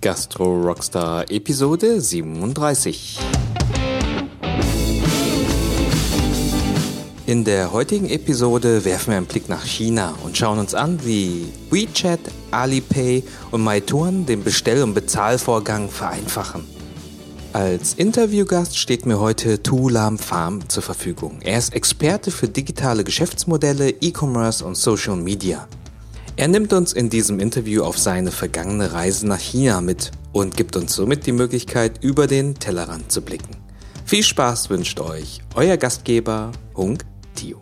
Gastro Rockstar Episode 37. In der heutigen Episode werfen wir einen Blick nach China und schauen uns an, wie WeChat, Alipay und Meituan den Bestell- und Bezahlvorgang vereinfachen. Als Interviewgast steht mir heute Tu Lam Farm zur Verfügung. Er ist Experte für digitale Geschäftsmodelle, E-Commerce und Social Media. Er nimmt uns in diesem Interview auf seine vergangene Reise nach China mit und gibt uns somit die Möglichkeit, über den Tellerrand zu blicken. Viel Spaß wünscht euch euer Gastgeber Hung Tio.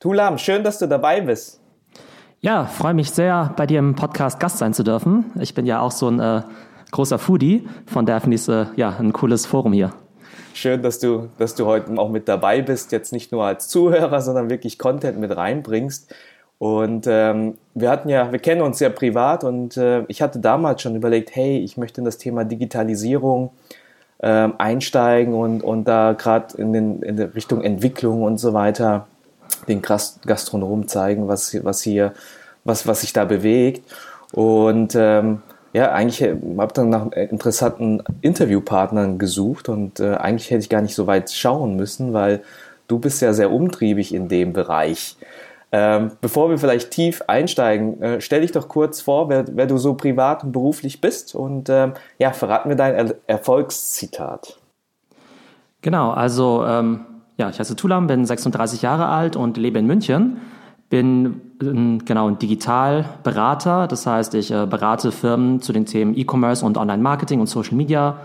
Tulam, schön, dass du dabei bist. Ja, freue mich sehr, bei dir im Podcast Gast sein zu dürfen. Ich bin ja auch so ein äh, großer Foodie, von daher finde ich es äh, ja, ein cooles Forum hier. Schön, dass du, dass du heute auch mit dabei bist, jetzt nicht nur als Zuhörer, sondern wirklich Content mit reinbringst. Und ähm, wir hatten ja, wir kennen uns ja privat und äh, ich hatte damals schon überlegt, hey, ich möchte in das Thema Digitalisierung ähm, einsteigen und, und da gerade in, in Richtung Entwicklung und so weiter den Gastronomen zeigen, was, was hier, was, was sich da bewegt. Und ähm, ja, eigentlich äh, habe dann nach interessanten Interviewpartnern gesucht und äh, eigentlich hätte ich gar nicht so weit schauen müssen, weil du bist ja sehr umtriebig in dem Bereich. Ähm, bevor wir vielleicht tief einsteigen, äh, stell dich doch kurz vor, wer, wer, du so privat und beruflich bist und ähm, ja, verrat mir dein er Erfolgszitat. Genau, also ähm, ja, ich heiße Tulam, bin 36 Jahre alt und lebe in München bin genau ein Digitalberater, das heißt, ich äh, berate Firmen zu den Themen E-Commerce und Online-Marketing und Social Media,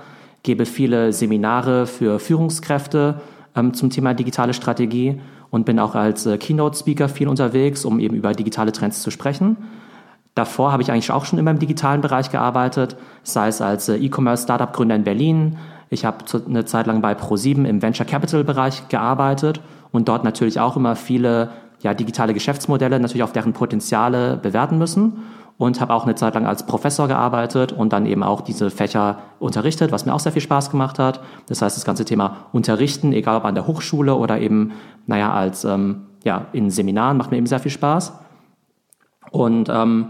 gebe viele Seminare für Führungskräfte ähm, zum Thema digitale Strategie und bin auch als äh, Keynote-Speaker viel unterwegs, um eben über digitale Trends zu sprechen. Davor habe ich eigentlich auch schon immer im digitalen Bereich gearbeitet, sei es als äh, E-Commerce-Startup-Gründer in Berlin. Ich habe eine Zeit lang bei Pro7 im Venture Capital-Bereich gearbeitet und dort natürlich auch immer viele ja, digitale Geschäftsmodelle natürlich auf deren Potenziale bewerten müssen und habe auch eine Zeit lang als Professor gearbeitet und dann eben auch diese Fächer unterrichtet, was mir auch sehr viel Spaß gemacht hat. Das heißt, das ganze Thema Unterrichten, egal ob an der Hochschule oder eben, naja, als ähm, ja, in Seminaren, macht mir eben sehr viel Spaß. Und ähm,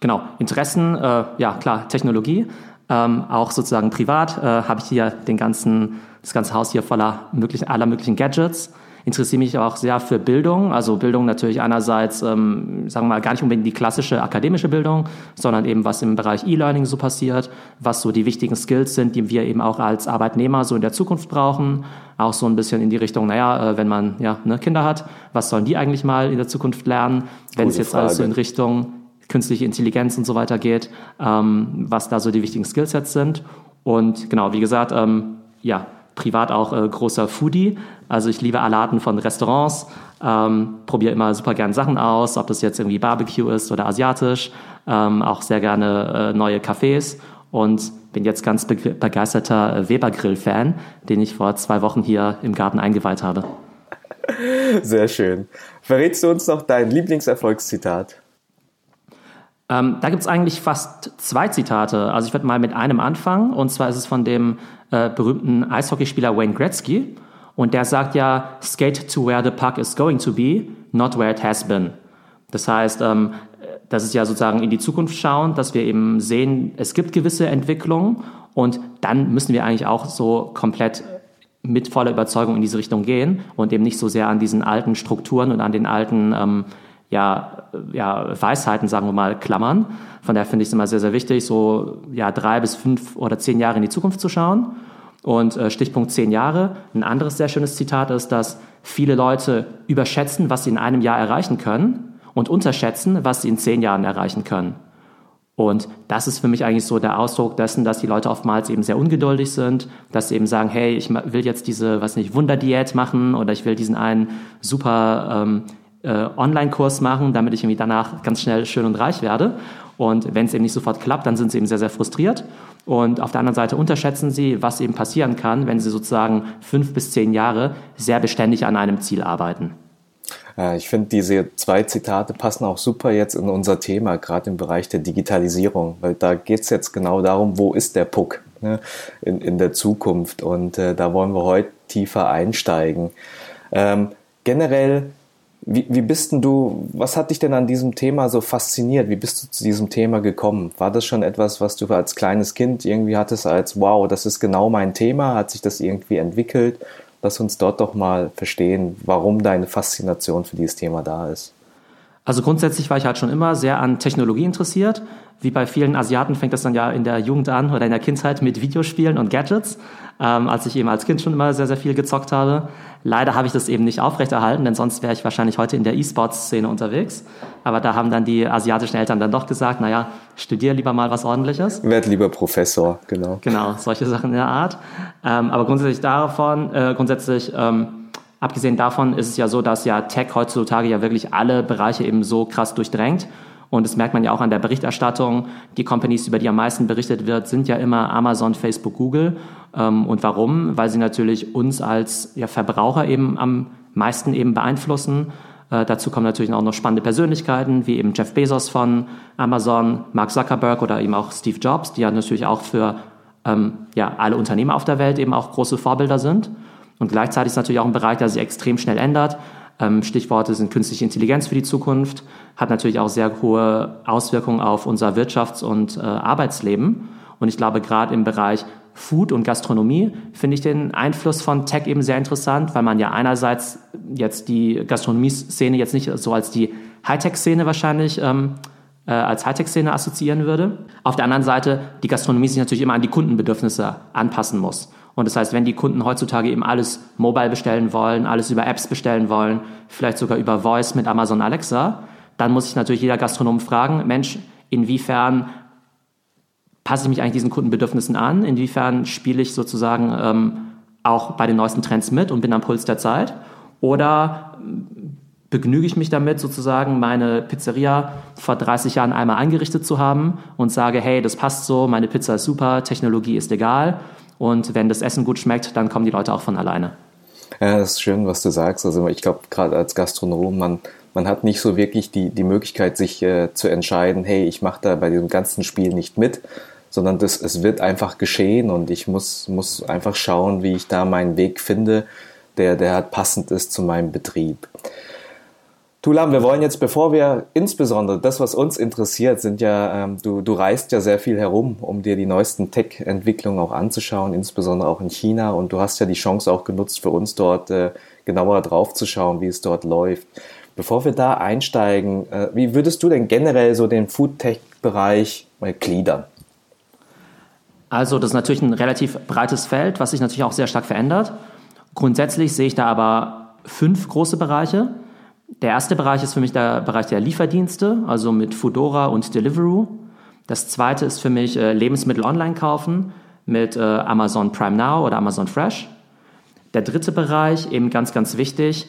genau, Interessen, äh, ja klar, Technologie, ähm, auch sozusagen privat äh, habe ich hier den ganzen, das ganze Haus hier voller möglichen, aller möglichen Gadgets interessiere mich auch sehr für Bildung. Also Bildung natürlich einerseits, ähm, sagen wir mal, gar nicht unbedingt die klassische akademische Bildung, sondern eben was im Bereich E-Learning so passiert, was so die wichtigen Skills sind, die wir eben auch als Arbeitnehmer so in der Zukunft brauchen. Auch so ein bisschen in die Richtung, naja, äh, wenn man ja, ne, Kinder hat, was sollen die eigentlich mal in der Zukunft lernen? Wenn Gute es jetzt Frage. alles so in Richtung künstliche Intelligenz und so weiter geht, ähm, was da so die wichtigen Skillsets sind. Und genau, wie gesagt, ähm, ja, privat auch äh, großer Foodie. Also ich liebe alle Arten von Restaurants, ähm, probiere immer super gern Sachen aus, ob das jetzt irgendwie Barbecue ist oder asiatisch, ähm, auch sehr gerne äh, neue Cafés und bin jetzt ganz be begeisterter äh, Weber-Grill-Fan, den ich vor zwei Wochen hier im Garten eingeweiht habe. Sehr schön. Verrätst du uns noch dein Lieblingserfolgszitat? Ähm, da gibt es eigentlich fast zwei Zitate. Also ich würde mal mit einem anfangen. Und zwar ist es von dem äh, berühmten Eishockeyspieler Wayne Gretzky. Und der sagt ja, skate to where the puck is going to be, not where it has been. Das heißt, ähm, das ist ja sozusagen in die Zukunft schauen, dass wir eben sehen, es gibt gewisse Entwicklungen und dann müssen wir eigentlich auch so komplett mit voller Überzeugung in diese Richtung gehen und eben nicht so sehr an diesen alten Strukturen und an den alten ähm, ja, ja, Weisheiten, sagen wir mal, klammern. Von daher finde ich es immer sehr, sehr wichtig, so ja, drei bis fünf oder zehn Jahre in die Zukunft zu schauen. Und äh, Stichpunkt zehn Jahre. Ein anderes sehr schönes Zitat ist, dass viele Leute überschätzen, was sie in einem Jahr erreichen können und unterschätzen, was sie in zehn Jahren erreichen können. Und das ist für mich eigentlich so der Ausdruck dessen, dass die Leute oftmals eben sehr ungeduldig sind, dass sie eben sagen, hey, ich will jetzt diese, was nicht, Wunderdiät machen oder ich will diesen einen super ähm, äh, Online-Kurs machen, damit ich irgendwie danach ganz schnell schön und reich werde. Und wenn es eben nicht sofort klappt, dann sind sie eben sehr, sehr frustriert. Und auf der anderen Seite unterschätzen sie, was eben passieren kann, wenn sie sozusagen fünf bis zehn Jahre sehr beständig an einem Ziel arbeiten. Ich finde, diese zwei Zitate passen auch super jetzt in unser Thema, gerade im Bereich der Digitalisierung, weil da geht es jetzt genau darum, wo ist der Puck ne, in, in der Zukunft und äh, da wollen wir heute tiefer einsteigen. Ähm, generell Wie, wie bist denn du, was hat dich denn an diesem Thema so fasziniert? Wie bist du zu diesem Thema gekommen? War das schon etwas, was du als kleines Kind irgendwie hattest, als wow, das ist genau mein Thema? Hat sich das irgendwie entwickelt? Lass uns dort doch mal verstehen, warum deine Faszination für dieses Thema da ist. Also grundsätzlich war ich halt schon immer sehr an Technologie interessiert. Wie bei vielen Asiaten fängt das dann ja in der Jugend an oder in der Kindheit mit Videospielen und Gadgets, ähm, als ich eben als Kind schon immer sehr, sehr viel gezockt habe. Leider habe ich das eben nicht aufrechterhalten, denn sonst wäre ich wahrscheinlich heute in der E-Sports-Szene unterwegs. Aber da haben dann die asiatischen Eltern dann doch gesagt, naja, studier lieber mal was ordentliches. Werd lieber Professor, genau. Genau, solche Sachen in der Art. Ähm, aber grundsätzlich davon, äh, grundsätzlich ähm, Abgesehen davon ist es ja so, dass ja Tech heutzutage ja wirklich alle Bereiche eben so krass durchdrängt. Und das merkt man ja auch an der Berichterstattung. Die Companies, über die am meisten berichtet wird, sind ja immer Amazon, Facebook, Google. Ähm, und warum? Weil sie natürlich uns als ja, Verbraucher eben am meisten eben beeinflussen. Äh, dazu kommen natürlich auch noch spannende Persönlichkeiten, wie eben Jeff Bezos von Amazon, Mark Zuckerberg oder eben auch Steve Jobs, die ja natürlich auch für ähm, ja, alle Unternehmer auf der Welt eben auch große Vorbilder sind. Und gleichzeitig ist natürlich auch ein Bereich, der sich extrem schnell ändert. Ähm, Stichworte sind künstliche Intelligenz für die Zukunft, hat natürlich auch sehr hohe Auswirkungen auf unser Wirtschafts- und äh, Arbeitsleben. Und ich glaube, gerade im Bereich Food und Gastronomie finde ich den Einfluss von Tech eben sehr interessant, weil man ja einerseits jetzt die Gastronomie-Szene jetzt nicht so als die Hightech-Szene wahrscheinlich ähm, äh, als Hightech-Szene assoziieren würde. Auf der anderen Seite, die Gastronomie sich natürlich immer an die Kundenbedürfnisse anpassen muss. Und das heißt, wenn die Kunden heutzutage eben alles mobile bestellen wollen, alles über Apps bestellen wollen, vielleicht sogar über Voice mit Amazon Alexa, dann muss sich natürlich jeder Gastronom fragen, Mensch, inwiefern passe ich mich eigentlich diesen Kundenbedürfnissen an? Inwiefern spiele ich sozusagen ähm, auch bei den neuesten Trends mit und bin am Puls der Zeit? Oder begnüge ich mich damit, sozusagen meine Pizzeria vor 30 Jahren einmal eingerichtet zu haben und sage, hey, das passt so, meine Pizza ist super, Technologie ist egal und wenn das Essen gut schmeckt, dann kommen die Leute auch von alleine. Ja, das ist schön, was du sagst. Also ich glaube, gerade als Gastronom, man, man hat nicht so wirklich die, die Möglichkeit, sich äh, zu entscheiden, hey, ich mache da bei diesem ganzen Spiel nicht mit, sondern das, es wird einfach geschehen und ich muss, muss einfach schauen, wie ich da meinen Weg finde, der, der halt passend ist zu meinem Betrieb. Tulam, wir wollen jetzt, bevor wir insbesondere das, was uns interessiert, sind ja, ähm, du, du reist ja sehr viel herum, um dir die neuesten Tech-Entwicklungen auch anzuschauen, insbesondere auch in China. Und du hast ja die Chance auch genutzt, für uns dort äh, genauer draufzuschauen, wie es dort läuft. Bevor wir da einsteigen, äh, wie würdest du denn generell so den Food-Tech-Bereich mal gliedern? Also, das ist natürlich ein relativ breites Feld, was sich natürlich auch sehr stark verändert. Grundsätzlich sehe ich da aber fünf große Bereiche. Der erste Bereich ist für mich der Bereich der Lieferdienste, also mit Foodora und Deliveroo. Das zweite ist für mich äh, Lebensmittel online kaufen mit äh, Amazon Prime Now oder Amazon Fresh. Der dritte Bereich, eben ganz, ganz wichtig,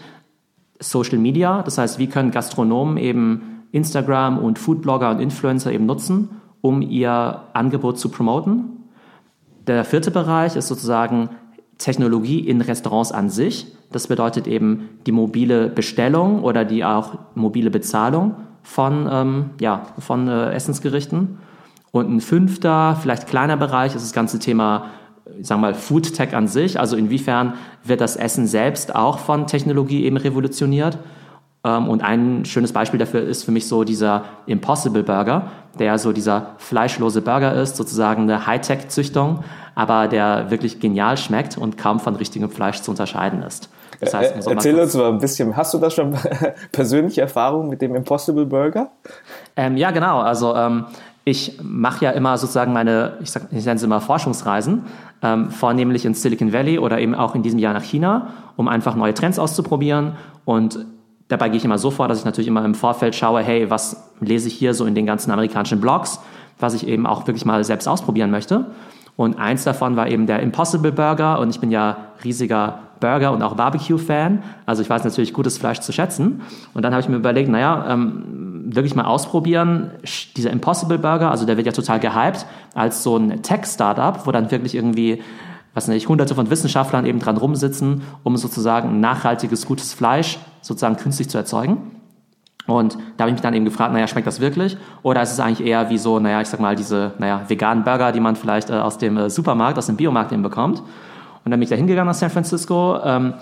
Social Media. Das heißt, wie können Gastronomen eben Instagram und Foodblogger und Influencer eben nutzen, um ihr Angebot zu promoten. Der vierte Bereich ist sozusagen Technologie in Restaurants an sich. Das bedeutet eben die mobile Bestellung oder die auch mobile Bezahlung von, ähm, ja, von äh, Essensgerichten. Und ein fünfter, vielleicht kleiner Bereich ist das ganze Thema, sagen wir mal, Food Tech an sich. Also inwiefern wird das Essen selbst auch von Technologie eben revolutioniert? Ähm, und ein schönes Beispiel dafür ist für mich so dieser Impossible Burger, der so dieser fleischlose Burger ist, sozusagen eine Hightech-Züchtung, aber der wirklich genial schmeckt und kaum von richtigem Fleisch zu unterscheiden ist. Das heißt, äh, Erzähl uns mal ein bisschen, hast du da schon persönliche Erfahrungen mit dem Impossible Burger? Ähm, ja, genau. Also ähm, ich mache ja immer sozusagen meine, ich, sag, ich nenne es immer Forschungsreisen, ähm, vornehmlich in Silicon Valley oder eben auch in diesem Jahr nach China, um einfach neue Trends auszuprobieren und Dabei gehe ich immer so vor, dass ich natürlich immer im Vorfeld schaue, hey, was lese ich hier so in den ganzen amerikanischen Blogs, was ich eben auch wirklich mal selbst ausprobieren möchte. Und eins davon war eben der Impossible Burger und ich bin ja riesiger Burger- und auch Barbecue-Fan. Also ich weiß natürlich gutes Fleisch zu schätzen. Und dann habe ich mir überlegt, naja, ähm, wirklich mal ausprobieren. Dieser Impossible Burger, also der wird ja total gehypt als so ein Tech-Startup, wo dann wirklich irgendwie was nicht, hunderte von Wissenschaftlern eben dran rumsitzen, um sozusagen nachhaltiges, gutes Fleisch sozusagen künstlich zu erzeugen. Und da habe ich mich dann eben gefragt, naja, schmeckt das wirklich? Oder ist es eigentlich eher wie so, naja, ich sag mal, diese, naja, veganen Burger, die man vielleicht äh, aus dem äh, Supermarkt, aus dem Biomarkt eben bekommt? Und dann bin ich da hingegangen nach San Francisco, ähm,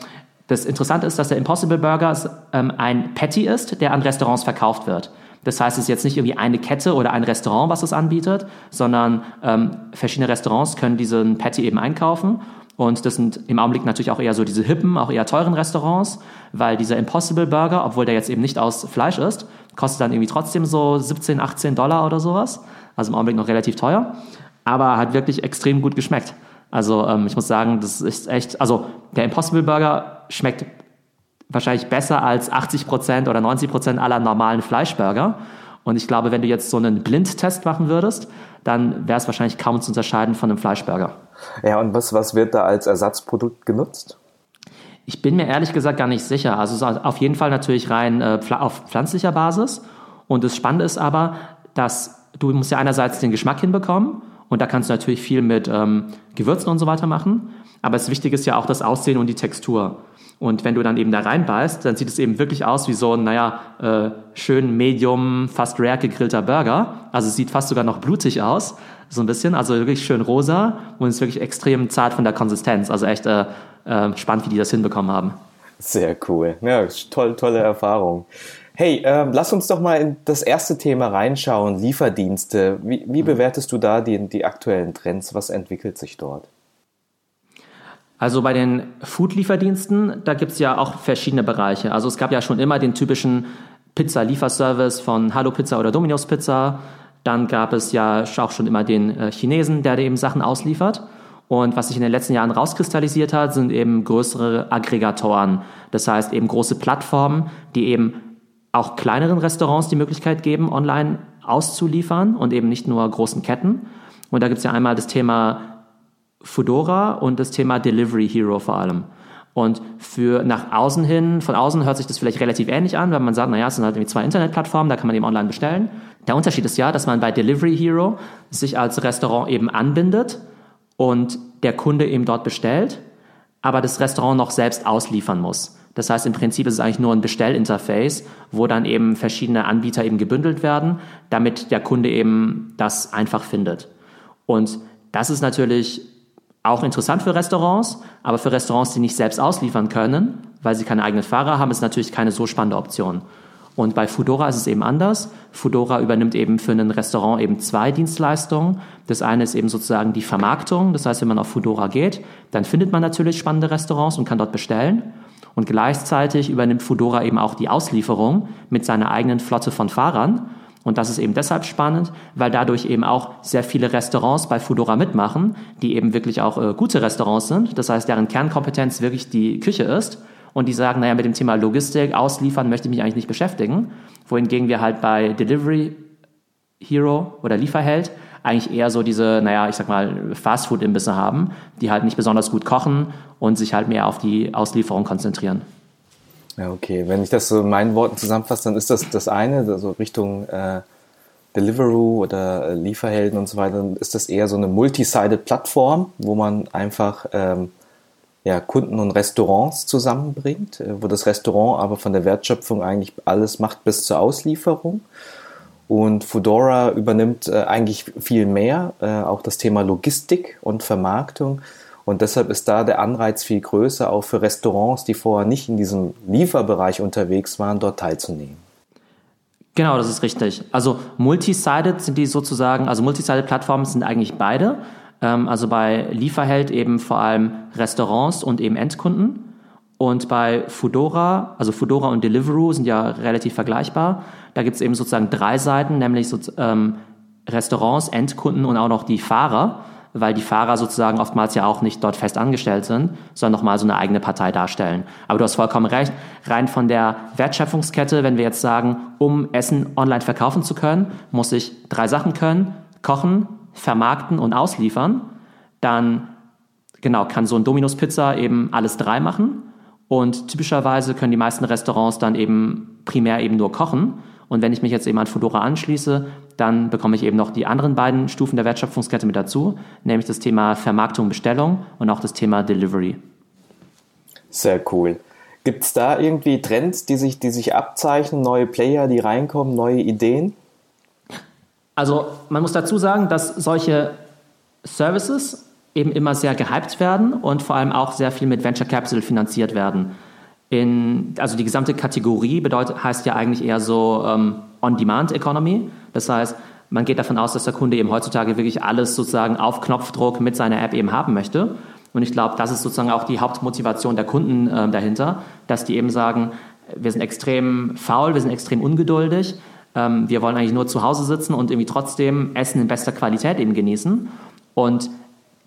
Das Interessante ist, dass der Impossible Burger ähm, ein Patty ist, der an Restaurants verkauft wird. Das heißt, es ist jetzt nicht irgendwie eine Kette oder ein Restaurant, was es anbietet, sondern ähm, verschiedene Restaurants können diesen Patty eben einkaufen. Und das sind im Augenblick natürlich auch eher so diese hippen, auch eher teuren Restaurants, weil dieser Impossible Burger, obwohl der jetzt eben nicht aus Fleisch ist, kostet dann irgendwie trotzdem so 17, 18 Dollar oder sowas. Also im Augenblick noch relativ teuer, aber hat wirklich extrem gut geschmeckt. Also ähm, ich muss sagen, das ist echt, also der Impossible Burger schmeckt wahrscheinlich besser als 80 Prozent oder 90 Prozent aller normalen Fleischburger. Und ich glaube, wenn du jetzt so einen Blindtest machen würdest, dann wäre es wahrscheinlich kaum zu unterscheiden von einem Fleischburger. Ja, und was, was wird da als Ersatzprodukt genutzt? Ich bin mir ehrlich gesagt gar nicht sicher. Also auf jeden Fall natürlich rein äh, auf pflanzlicher Basis. Und das Spannende ist aber, dass du musst ja einerseits den Geschmack hinbekommen und da kannst du natürlich viel mit ähm, Gewürzen und so weiter machen. Aber das Wichtige ist ja auch das Aussehen und die Textur. Und wenn du dann eben da reinbeißt, dann sieht es eben wirklich aus wie so ein, naja, äh, schön medium, fast rare gegrillter Burger. Also es sieht fast sogar noch blutig aus, so ein bisschen. Also wirklich schön rosa und ist wirklich extrem zart von der Konsistenz. Also echt äh, äh, spannend, wie die das hinbekommen haben. Sehr cool. Ja, toll, tolle Erfahrung. Hey, äh, lass uns doch mal in das erste Thema reinschauen, Lieferdienste. Wie, wie bewertest du da die, die aktuellen Trends? Was entwickelt sich dort? Also bei den Food-Lieferdiensten, da gibt es ja auch verschiedene Bereiche. Also es gab ja schon immer den typischen Pizza-Lieferservice von Hallo Pizza oder Domino's Pizza. Dann gab es ja auch schon immer den äh, Chinesen, der eben Sachen ausliefert. Und was sich in den letzten Jahren rauskristallisiert hat, sind eben größere Aggregatoren. Das heißt eben große Plattformen, die eben auch kleineren Restaurants die Möglichkeit geben, online auszuliefern und eben nicht nur großen Ketten. Und da gibt es ja einmal das Thema Fedora und das Thema Delivery Hero vor allem. Und für nach außen hin, von außen hört sich das vielleicht relativ ähnlich an, wenn man sagt, naja, es sind halt irgendwie zwei Internetplattformen, da kann man eben online bestellen. Der Unterschied ist ja, dass man bei Delivery Hero sich als Restaurant eben anbindet und der Kunde eben dort bestellt, aber das Restaurant noch selbst ausliefern muss. Das heißt, im Prinzip ist es eigentlich nur ein Bestellinterface, wo dann eben verschiedene Anbieter eben gebündelt werden, damit der Kunde eben das einfach findet. Und das ist natürlich auch interessant für Restaurants, aber für Restaurants, die nicht selbst ausliefern können, weil sie keine eigenen Fahrer haben, ist natürlich keine so spannende Option. Und bei Foodora ist es eben anders. Foodora übernimmt eben für ein Restaurant eben zwei Dienstleistungen. Das eine ist eben sozusagen die Vermarktung. Das heißt, wenn man auf Foodora geht, dann findet man natürlich spannende Restaurants und kann dort bestellen. Und gleichzeitig übernimmt Foodora eben auch die Auslieferung mit seiner eigenen Flotte von Fahrern. Und das ist eben deshalb spannend, weil dadurch eben auch sehr viele Restaurants bei Foodora mitmachen, die eben wirklich auch äh, gute Restaurants sind. Das heißt, deren Kernkompetenz wirklich die Küche ist. Und die sagen, naja, mit dem Thema Logistik, Ausliefern möchte ich mich eigentlich nicht beschäftigen. Wohingegen wir halt bei Delivery Hero oder Lieferheld eigentlich eher so diese, naja, ich sag mal, Fastfood-Imbisse haben, die halt nicht besonders gut kochen und sich halt mehr auf die Auslieferung konzentrieren. Ja, okay. Wenn ich das so in meinen Worten zusammenfasse, dann ist das das eine, also Richtung äh, Deliveroo oder äh, Lieferhelden und so weiter, dann ist das eher so eine multi-sided Plattform, wo man einfach ähm, ja, Kunden und Restaurants zusammenbringt, äh, wo das Restaurant aber von der Wertschöpfung eigentlich alles macht bis zur Auslieferung. Und Fedora übernimmt äh, eigentlich viel mehr, äh, auch das Thema Logistik und Vermarktung. Und deshalb ist da der Anreiz viel größer, auch für Restaurants, die vorher nicht in diesem Lieferbereich unterwegs waren, dort teilzunehmen. Genau, das ist richtig. Also multi-sided sind die sozusagen, also multi-sided Plattformen sind eigentlich beide. Ähm, also bei Lieferheld eben vor allem Restaurants und eben Endkunden. Und bei Foodora, also Foodora und Deliveroo sind ja relativ vergleichbar. Da gibt es eben sozusagen drei Seiten, nämlich so, ähm, Restaurants, Endkunden und auch noch die Fahrer weil die Fahrer sozusagen oftmals ja auch nicht dort fest angestellt sind, sondern nochmal so eine eigene Partei darstellen. Aber du hast vollkommen recht, rein von der Wertschöpfungskette, wenn wir jetzt sagen, um Essen online verkaufen zu können, muss ich drei Sachen können, kochen, vermarkten und ausliefern, dann genau kann so ein Domino's Pizza eben alles drei machen. Und typischerweise können die meisten Restaurants dann eben primär eben nur kochen und wenn ich mich jetzt eben an Fedora anschließe, dann bekomme ich eben noch die anderen beiden Stufen der Wertschöpfungskette mit dazu, nämlich das Thema Vermarktung, Bestellung und auch das Thema Delivery. Sehr cool. Gibt es da irgendwie Trends, die sich, die sich abzeichnen, neue Player, die reinkommen, neue Ideen? Also man muss dazu sagen, dass solche Services eben immer sehr gehypt werden und vor allem auch sehr viel mit Venture Capital finanziert werden. In, also die gesamte Kategorie bedeutet, heißt ja eigentlich eher so ähm, On-Demand-Economy. Das heißt, man geht davon aus, dass der Kunde eben heutzutage wirklich alles sozusagen auf Knopfdruck mit seiner App eben haben möchte. Und ich glaube, das ist sozusagen auch die Hauptmotivation der Kunden äh, dahinter, dass die eben sagen, wir sind extrem faul, wir sind extrem ungeduldig, ähm, wir wollen eigentlich nur zu Hause sitzen und irgendwie trotzdem Essen in bester Qualität eben genießen. Und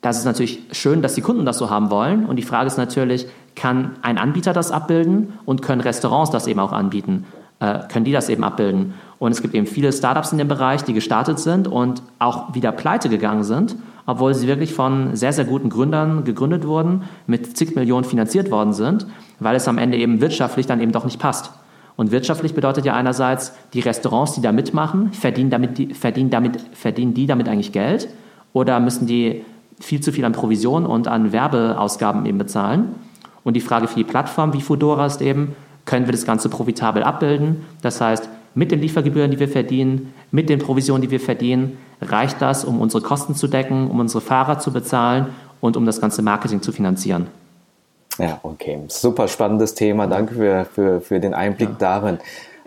das ist natürlich schön, dass die Kunden das so haben wollen. Und die Frage ist natürlich, kann ein Anbieter das abbilden und können Restaurants das eben auch anbieten? Äh, können die das eben abbilden? Und es gibt eben viele Startups in dem Bereich, die gestartet sind und auch wieder pleite gegangen sind, obwohl sie wirklich von sehr, sehr guten Gründern gegründet wurden, mit zig Millionen finanziert worden sind, weil es am Ende eben wirtschaftlich dann eben doch nicht passt. Und wirtschaftlich bedeutet ja einerseits, die Restaurants, die da mitmachen, verdienen, damit, verdienen, damit, verdienen die damit eigentlich Geld oder müssen die viel zu viel an Provision und an Werbeausgaben eben bezahlen. Und die Frage für die Plattform wie Foodora ist eben, können wir das Ganze profitabel abbilden? Das heißt, mit den Liefergebühren, die wir verdienen, mit den Provisionen, die wir verdienen, reicht das, um unsere Kosten zu decken, um unsere Fahrer zu bezahlen und um das ganze Marketing zu finanzieren. Ja, okay. Super spannendes Thema. Danke für, für, für den Einblick ja. darin.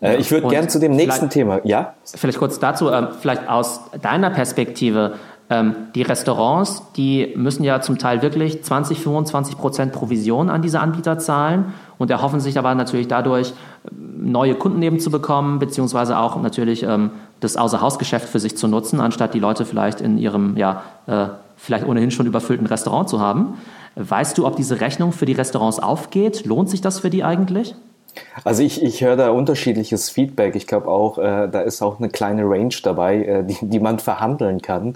Äh, ich würde gern zu dem nächsten Thema. Ja? Vielleicht kurz dazu, äh, vielleicht aus deiner Perspektive. Ähm, die Restaurants, die müssen ja zum Teil wirklich 20, 25 Prozent Provision an diese Anbieter zahlen und erhoffen sich aber natürlich dadurch, neue Kunden eben zu bekommen, beziehungsweise auch natürlich ähm, das Außerhausgeschäft für sich zu nutzen, anstatt die Leute vielleicht in ihrem, ja, äh, vielleicht ohnehin schon überfüllten Restaurant zu haben. Weißt du, ob diese Rechnung für die Restaurants aufgeht? Lohnt sich das für die eigentlich? Also ich, ich höre da unterschiedliches Feedback. Ich glaube auch, äh, da ist auch eine kleine Range dabei, äh, die, die man verhandeln kann.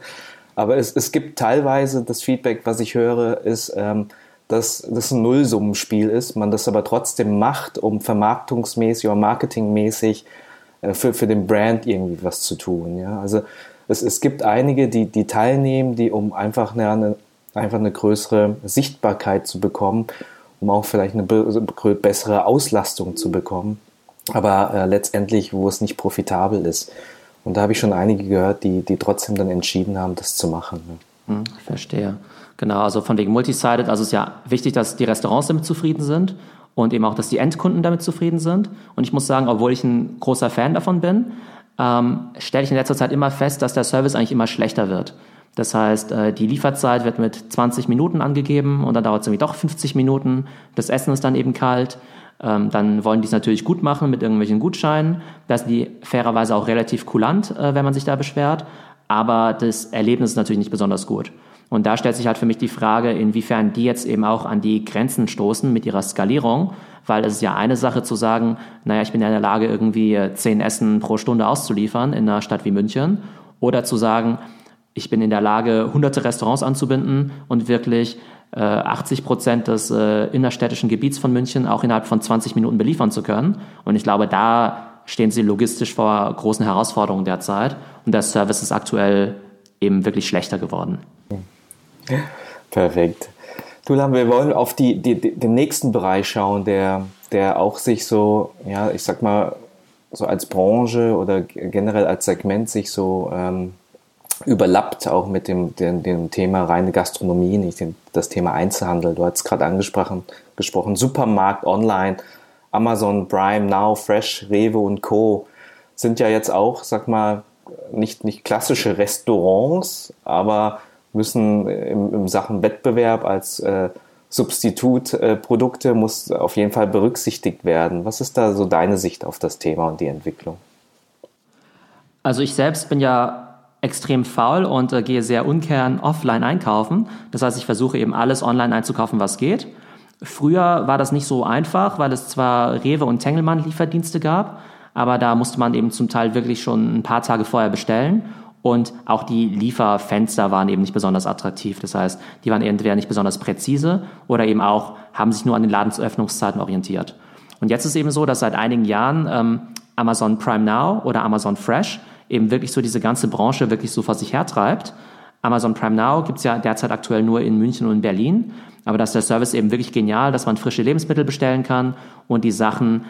Aber es, es gibt teilweise das Feedback, was ich höre, ist, ähm, dass das ein Nullsummenspiel ist, man das aber trotzdem macht, um vermarktungsmäßig oder marketingmäßig äh, für, für den Brand irgendwie was zu tun. Ja? Also es, es gibt einige, die, die teilnehmen, die um einfach eine, einfach eine größere Sichtbarkeit zu bekommen, um auch vielleicht eine bessere Auslastung zu bekommen, aber äh, letztendlich, wo es nicht profitabel ist. Und da habe ich schon einige gehört, die, die trotzdem dann entschieden haben, das zu machen. Ne? Hm, verstehe. Genau, also von wegen Multisided, also es ist ja wichtig, dass die Restaurants damit zufrieden sind und eben auch, dass die Endkunden damit zufrieden sind. Und ich muss sagen, obwohl ich ein großer Fan davon bin, ähm, stelle ich in letzter Zeit immer fest, dass der Service eigentlich immer schlechter wird. Das heißt, äh, die Lieferzeit wird mit 20 Minuten angegeben und dann dauert es irgendwie doch 50 Minuten. Das Essen ist dann eben kalt. Ähm, dann wollen die es natürlich gut machen mit irgendwelchen Gutscheinen. Da sind die fairerweise auch relativ kulant, äh, wenn man sich da beschwert. Aber das Erlebnis ist natürlich nicht besonders gut. Und da stellt sich halt für mich die Frage, inwiefern die jetzt eben auch an die Grenzen stoßen mit ihrer Skalierung, weil es ist ja eine Sache zu sagen, naja, ich bin ja in der Lage, irgendwie äh, zehn Essen pro Stunde auszuliefern in einer Stadt wie München, oder zu sagen, ich bin in der Lage, hunderte Restaurants anzubinden und wirklich 80 äh, Prozent des äh, innerstädtischen Gebiets von München auch innerhalb von 20 Minuten beliefern zu können. Und ich glaube, da stehen sie logistisch vor großen Herausforderungen derzeit. Und der Service ist aktuell eben wirklich schlechter geworden. Perfekt. Tulam, wir wollen auf die, die, den nächsten Bereich schauen, der, der auch sich so, ja, ich sag mal, so als Branche oder generell als Segment sich so ähm, überlappt auch mit dem, dem, dem Thema reine Gastronomie, nicht dem, das Thema Einzelhandel. Du hast gerade angesprochen, gesprochen, Supermarkt, Online, Amazon, Prime, Now, Fresh, Rewe und Co. sind ja jetzt auch, sag mal, nicht, nicht klassische Restaurants, aber müssen im, im Sachen Wettbewerb als äh, Substitutprodukte äh, muss auf jeden Fall berücksichtigt werden. Was ist da so deine Sicht auf das Thema und die Entwicklung? Also ich selbst bin ja extrem faul und äh, gehe sehr ungern offline einkaufen. Das heißt, ich versuche eben alles online einzukaufen, was geht. Früher war das nicht so einfach, weil es zwar Rewe und Tengelmann Lieferdienste gab, aber da musste man eben zum Teil wirklich schon ein paar Tage vorher bestellen. Und auch die Lieferfenster waren eben nicht besonders attraktiv. Das heißt, die waren entweder nicht besonders präzise oder eben auch haben sich nur an den Ladensöffnungszeiten orientiert. Und jetzt ist eben so, dass seit einigen Jahren ähm, Amazon Prime Now oder Amazon Fresh eben wirklich so diese ganze Branche wirklich so vor sich hertreibt. Amazon Prime Now gibt es ja derzeit aktuell nur in München und in Berlin, aber da ist der Service eben wirklich genial, dass man frische Lebensmittel bestellen kann und die Sachen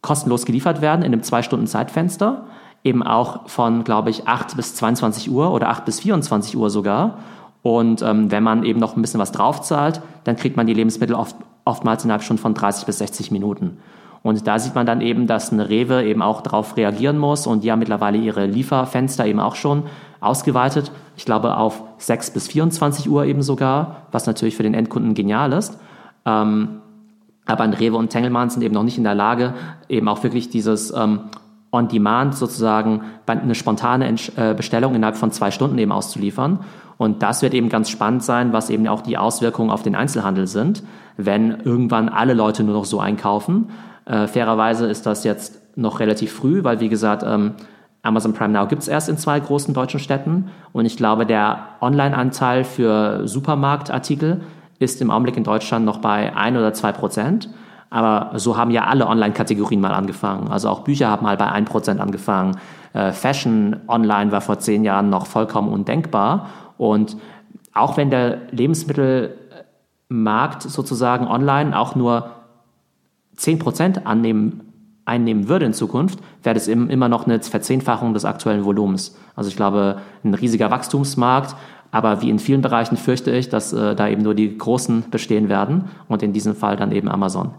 kostenlos geliefert werden in einem zwei Stunden Zeitfenster, eben auch von, glaube ich, 8 bis 22 Uhr oder 8 bis 24 Uhr sogar. Und ähm, wenn man eben noch ein bisschen was draufzahlt, dann kriegt man die Lebensmittel oft oftmals innerhalb schon von 30 bis 60 Minuten. Und da sieht man dann eben, dass eine Rewe eben auch darauf reagieren muss und die haben mittlerweile ihre Lieferfenster eben auch schon ausgeweitet. Ich glaube auf 6 bis 24 Uhr eben sogar, was natürlich für den Endkunden genial ist. Ähm, aber ein Rewe und Tengelmann sind eben noch nicht in der Lage, eben auch wirklich dieses ähm, On-Demand sozusagen eine spontane äh, Bestellung innerhalb von zwei Stunden eben auszuliefern. Und das wird eben ganz spannend sein, was eben auch die Auswirkungen auf den Einzelhandel sind, wenn irgendwann alle Leute nur noch so einkaufen äh, fairerweise ist das jetzt noch relativ früh, weil wie gesagt, ähm, Amazon Prime Now gibt es erst in zwei großen deutschen Städten und ich glaube, der Online-Anteil für Supermarktartikel ist im Augenblick in Deutschland noch bei ein oder zwei Prozent. Aber so haben ja alle Online-Kategorien mal angefangen. Also auch Bücher haben mal bei ein Prozent angefangen. Äh, Fashion online war vor zehn Jahren noch vollkommen undenkbar. Und auch wenn der Lebensmittelmarkt sozusagen online auch nur 10 Prozent annehmen, einnehmen würde in Zukunft, wäre das immer noch eine Verzehnfachung des aktuellen Volumens. Also ich glaube, ein riesiger Wachstumsmarkt, aber wie in vielen Bereichen fürchte ich, dass äh, da eben nur die Großen bestehen werden und in diesem Fall dann eben Amazon.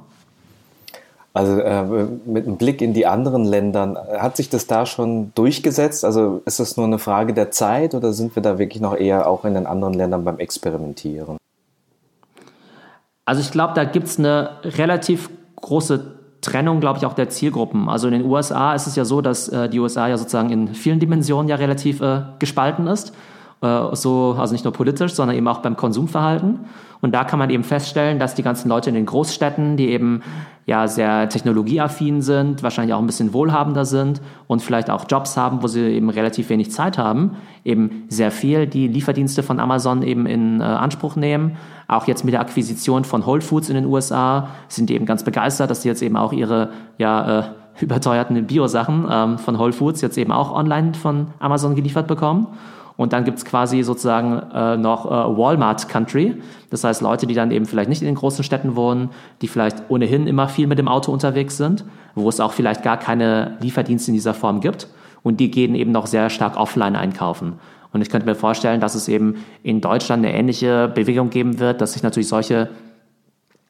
Also äh, mit einem Blick in die anderen Länder, hat sich das da schon durchgesetzt? Also ist es nur eine Frage der Zeit oder sind wir da wirklich noch eher auch in den anderen Ländern beim Experimentieren? Also ich glaube, da gibt es eine relativ große Trennung, glaube ich, auch der Zielgruppen. Also in den USA ist es ja so, dass äh, die USA ja sozusagen in vielen Dimensionen ja relativ äh, gespalten ist. Äh, so, also nicht nur politisch, sondern eben auch beim Konsumverhalten. Und da kann man eben feststellen, dass die ganzen Leute in den Großstädten, die eben ja sehr technologieaffin sind, wahrscheinlich auch ein bisschen wohlhabender sind und vielleicht auch Jobs haben, wo sie eben relativ wenig Zeit haben, eben sehr viel die Lieferdienste von Amazon eben in äh, Anspruch nehmen. Auch jetzt mit der Akquisition von Whole Foods in den USA sind die eben ganz begeistert, dass sie jetzt eben auch ihre ja äh, überteuerten Bio-Sachen ähm, von Whole Foods jetzt eben auch online von Amazon geliefert bekommen. Und dann gibt's quasi sozusagen äh, noch äh, Walmart Country. Das heißt Leute, die dann eben vielleicht nicht in den großen Städten wohnen, die vielleicht ohnehin immer viel mit dem Auto unterwegs sind, wo es auch vielleicht gar keine Lieferdienste in dieser Form gibt. Und die gehen eben noch sehr stark offline einkaufen. Und ich könnte mir vorstellen, dass es eben in Deutschland eine ähnliche Bewegung geben wird, dass sich natürlich solche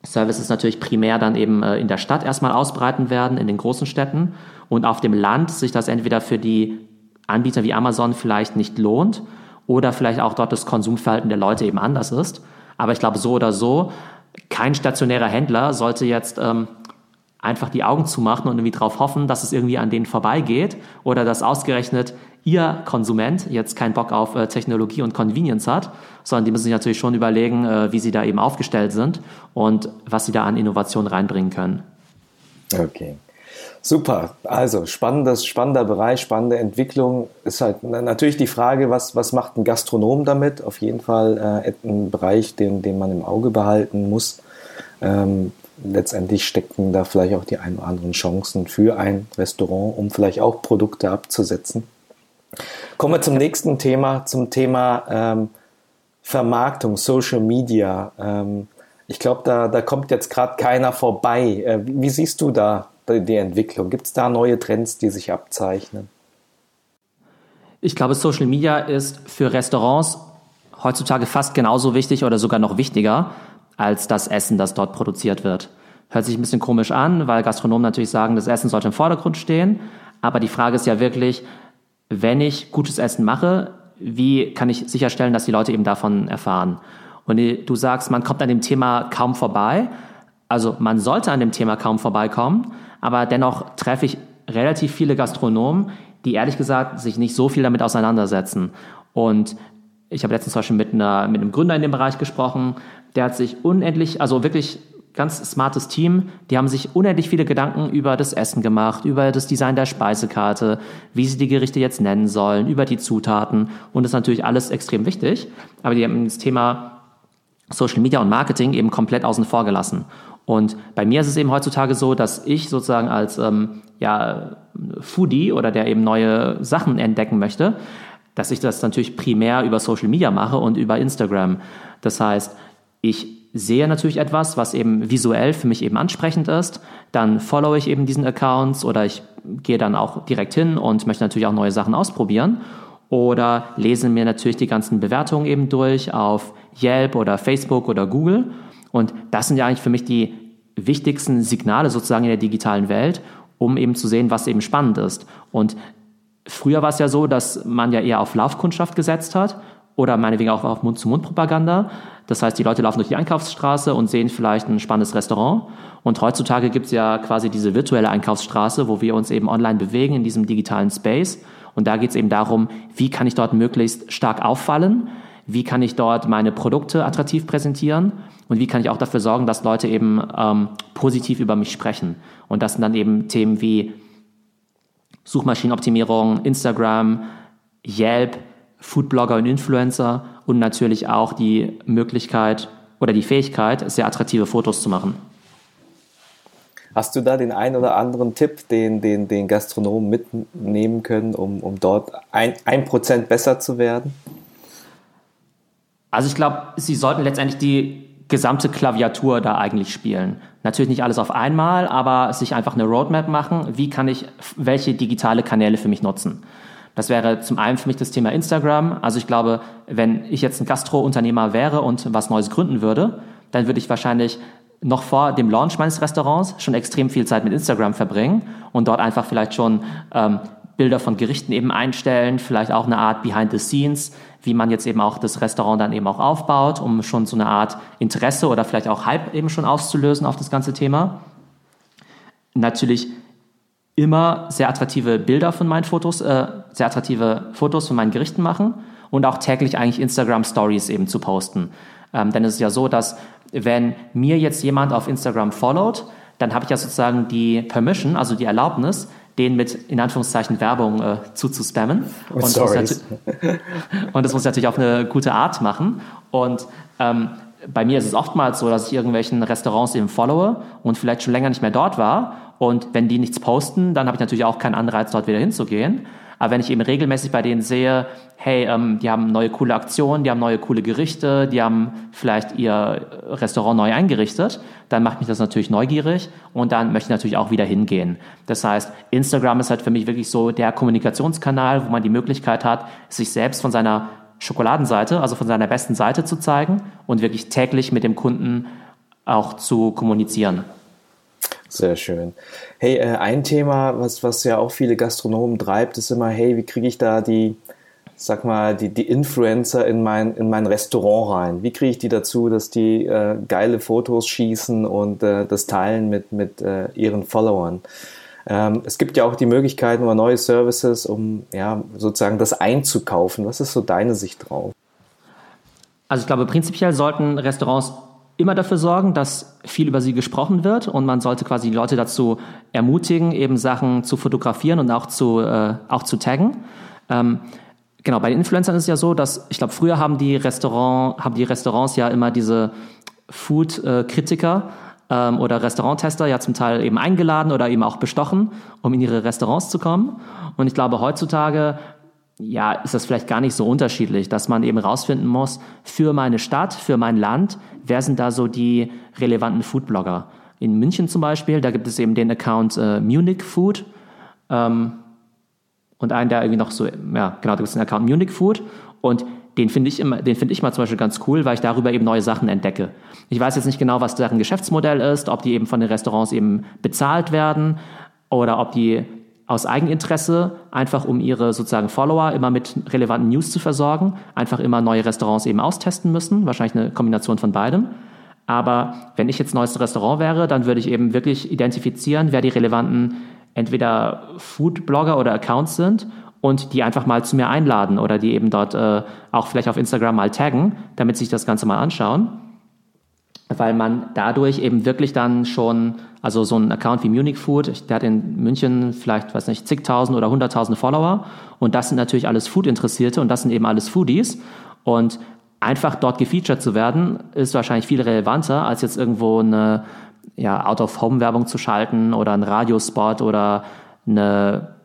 Services natürlich primär dann eben äh, in der Stadt erstmal ausbreiten werden, in den großen Städten. Und auf dem Land sich das entweder für die Anbieter wie Amazon vielleicht nicht lohnt oder vielleicht auch dort das Konsumverhalten der Leute eben anders ist. Aber ich glaube, so oder so, kein stationärer Händler sollte jetzt ähm, einfach die Augen zumachen und irgendwie darauf hoffen, dass es irgendwie an denen vorbeigeht oder dass ausgerechnet ihr Konsument jetzt keinen Bock auf äh, Technologie und Convenience hat, sondern die müssen sich natürlich schon überlegen, äh, wie sie da eben aufgestellt sind und was sie da an Innovation reinbringen können. Okay. Super, also spannendes, spannender Bereich, spannende Entwicklung. Ist halt natürlich die Frage, was, was macht ein Gastronom damit? Auf jeden Fall äh, ein Bereich, den, den man im Auge behalten muss. Ähm, letztendlich stecken da vielleicht auch die ein oder anderen Chancen für ein Restaurant, um vielleicht auch Produkte abzusetzen. Kommen wir zum nächsten Thema, zum Thema ähm, Vermarktung, Social Media. Ähm, ich glaube, da, da kommt jetzt gerade keiner vorbei. Äh, wie, wie siehst du da die Entwicklung? Gibt es da neue Trends, die sich abzeichnen? Ich glaube, Social Media ist für Restaurants heutzutage fast genauso wichtig oder sogar noch wichtiger als das Essen, das dort produziert wird. Hört sich ein bisschen komisch an, weil Gastronomen natürlich sagen, das Essen sollte im Vordergrund stehen. Aber die Frage ist ja wirklich, wenn ich gutes Essen mache, wie kann ich sicherstellen, dass die Leute eben davon erfahren? Und du sagst, man kommt an dem Thema kaum vorbei. Also man sollte an dem Thema kaum vorbeikommen, aber dennoch treffe ich relativ viele Gastronomen, die ehrlich gesagt sich nicht so viel damit auseinandersetzen. Und ich habe letztens zum Beispiel mit, einer, mit einem Gründer in dem Bereich gesprochen, der hat sich unendlich, also wirklich ganz smartes Team, die haben sich unendlich viele Gedanken über das Essen gemacht, über das Design der Speisekarte, wie sie die Gerichte jetzt nennen sollen, über die Zutaten und das ist natürlich alles extrem wichtig, aber die haben das Thema Social Media und Marketing eben komplett außen vor gelassen. Und bei mir ist es eben heutzutage so, dass ich sozusagen als ähm, ja, Foodie oder der eben neue Sachen entdecken möchte, dass ich das natürlich primär über Social Media mache und über Instagram. Das heißt, ich sehe natürlich etwas, was eben visuell für mich eben ansprechend ist, dann follow ich eben diesen Accounts oder ich gehe dann auch direkt hin und möchte natürlich auch neue Sachen ausprobieren. Oder lese mir natürlich die ganzen Bewertungen eben durch auf Yelp oder Facebook oder Google Und das sind ja eigentlich für mich die wichtigsten Signale sozusagen in der digitalen Welt, um eben zu sehen, was eben spannend ist. Und früher war es ja so, dass man ja eher auf Laufkundschaft gesetzt hat oder meinetwegen auch auf Mund-zu-Mund-Propaganda. Das heißt, die Leute laufen durch die Einkaufsstraße und sehen vielleicht ein spannendes Restaurant. Und heutzutage gibt es ja quasi diese virtuelle Einkaufsstraße, wo wir uns eben online bewegen in diesem digitalen Space. Und da geht es eben darum, wie kann ich dort möglichst stark auffallen, wie kann ich dort meine Produkte attraktiv präsentieren und wie kann ich auch dafür sorgen, dass Leute eben ähm, positiv über mich sprechen. Und das sind dann eben Themen wie Suchmaschinenoptimierung, Instagram, Yelp, Foodblogger und Influencer und natürlich auch die Möglichkeit oder die Fähigkeit, sehr attraktive Fotos zu machen. Hast du da den einen oder anderen Tipp, den, den, den Gastronomen mitnehmen können, um, um dort ein, ein Prozent besser zu werden? Also ich glaube, sie sollten letztendlich die gesamte Klaviatur da eigentlich spielen. Natürlich nicht alles auf einmal, aber sich einfach eine Roadmap machen, wie kann ich welche digitale Kanäle für mich nutzen. Das wäre zum einen für mich das Thema Instagram. Also ich glaube, wenn ich jetzt ein Gastro-Unternehmer wäre und was Neues gründen würde, dann würde ich wahrscheinlich noch vor dem Launch meines Restaurants schon extrem viel Zeit mit Instagram verbringen und dort einfach vielleicht schon ähm, Bilder von Gerichten eben einstellen, vielleicht auch eine Art Behind the Scenes, wie man jetzt eben auch das Restaurant dann eben auch aufbaut, um schon so eine Art Interesse oder vielleicht auch Hype eben schon auszulösen auf das ganze Thema. Natürlich immer sehr attraktive Bilder von meinen Fotos, äh, sehr attraktive Fotos von meinen Gerichten machen und auch täglich eigentlich Instagram Stories eben zu posten. Ähm, denn es ist ja so, dass wenn mir jetzt jemand auf Instagram followt, dann habe ich ja sozusagen die Permission, also die Erlaubnis, den mit in Anführungszeichen Werbung äh, zuzuspammen. Und, und, das und das muss natürlich auf eine gute Art machen. Und ähm, bei mir ist es oftmals so, dass ich irgendwelchen Restaurants eben followe und vielleicht schon länger nicht mehr dort war. Und wenn die nichts posten, dann habe ich natürlich auch keinen Anreiz, dort wieder hinzugehen. Aber wenn ich eben regelmäßig bei denen sehe, hey, ähm, die haben neue coole Aktionen, die haben neue coole Gerichte, die haben vielleicht ihr Restaurant neu eingerichtet, dann macht mich das natürlich neugierig und dann möchte ich natürlich auch wieder hingehen. Das heißt, Instagram ist halt für mich wirklich so der Kommunikationskanal, wo man die Möglichkeit hat, sich selbst von seiner Schokoladenseite, also von seiner besten Seite zu zeigen und wirklich täglich mit dem Kunden auch zu kommunizieren. Sehr schön. Hey, äh, ein Thema, was, was ja auch viele Gastronomen treibt, ist immer, hey, wie kriege ich da die, sag mal, die, die Influencer in mein, in mein Restaurant rein? Wie kriege ich die dazu, dass die äh, geile Fotos schießen und äh, das teilen mit, mit äh, ihren Followern? Ähm, es gibt ja auch die Möglichkeiten oder neue Services, um ja, sozusagen das einzukaufen. Was ist so deine Sicht drauf? Also ich glaube, prinzipiell sollten Restaurants immer dafür sorgen, dass viel über sie gesprochen wird und man sollte quasi die Leute dazu ermutigen, eben Sachen zu fotografieren und auch zu, äh, auch zu taggen. Ähm, genau, bei den Influencern ist es ja so, dass ich glaube, früher haben die Restaurant, haben die Restaurants ja immer diese Food-Kritiker ähm, oder Restauranttester ja zum Teil eben eingeladen oder eben auch bestochen, um in ihre Restaurants zu kommen. Und ich glaube, heutzutage ja, ist das vielleicht gar nicht so unterschiedlich, dass man eben rausfinden muss, für meine Stadt, für mein Land, wer sind da so die relevanten Foodblogger? In München zum Beispiel, da gibt es eben den Account äh, Munich Food ähm, und einen, der irgendwie noch so, ja, genau, da gibt es den Account Munich Food und den finde ich immer, den finde ich mal zum Beispiel ganz cool, weil ich darüber eben neue Sachen entdecke. Ich weiß jetzt nicht genau, was deren Geschäftsmodell ist, ob die eben von den Restaurants eben bezahlt werden oder ob die aus Eigeninteresse, einfach um ihre sozusagen Follower immer mit relevanten News zu versorgen, einfach immer neue Restaurants eben austesten müssen, wahrscheinlich eine Kombination von beidem. Aber wenn ich jetzt neues Restaurant wäre, dann würde ich eben wirklich identifizieren, wer die relevanten entweder Food-Blogger oder Accounts sind und die einfach mal zu mir einladen oder die eben dort äh, auch vielleicht auf Instagram mal taggen, damit sich das Ganze mal anschauen weil man dadurch eben wirklich dann schon, also so ein Account wie Munich Food, der hat in München vielleicht, weiß nicht, zigtausend oder hunderttausende Follower und das sind natürlich alles Food-Interessierte und das sind eben alles Foodies und einfach dort gefeatured zu werden, ist wahrscheinlich viel relevanter, als jetzt irgendwo eine ja, Out-of-Home-Werbung zu schalten oder ein Radiospot oder eine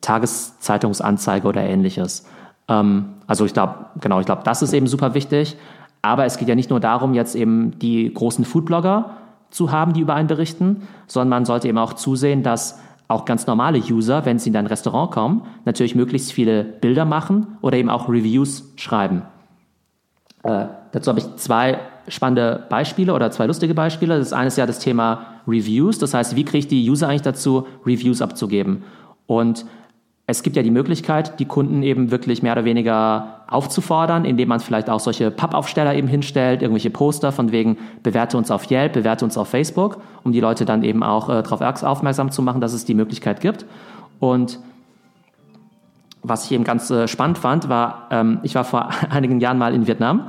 Tageszeitungsanzeige oder ähnliches. Ähm, also ich glaube, genau, ich glaube, das ist eben super wichtig. Aber es geht ja nicht nur darum, jetzt eben die großen Foodblogger zu haben, die über einen berichten, sondern man sollte eben auch zusehen, dass auch ganz normale User, wenn sie in dein Restaurant kommen, natürlich möglichst viele Bilder machen oder eben auch Reviews schreiben. Äh, dazu habe ich zwei spannende Beispiele oder zwei lustige Beispiele. Das eine ist ja das Thema Reviews. Das heißt, wie kriege ich die User eigentlich dazu, Reviews abzugeben? Und es gibt ja die Möglichkeit, die Kunden eben wirklich mehr oder weniger aufzufordern, indem man vielleicht auch solche Pappaufsteller eben hinstellt, irgendwelche Poster von wegen bewerte uns auf Yelp, bewerte uns auf Facebook, um die Leute dann eben auch äh, darauf aufmerksam zu machen, dass es die Möglichkeit gibt. Und was ich eben ganz äh, spannend fand, war, ähm, ich war vor einigen Jahren mal in Vietnam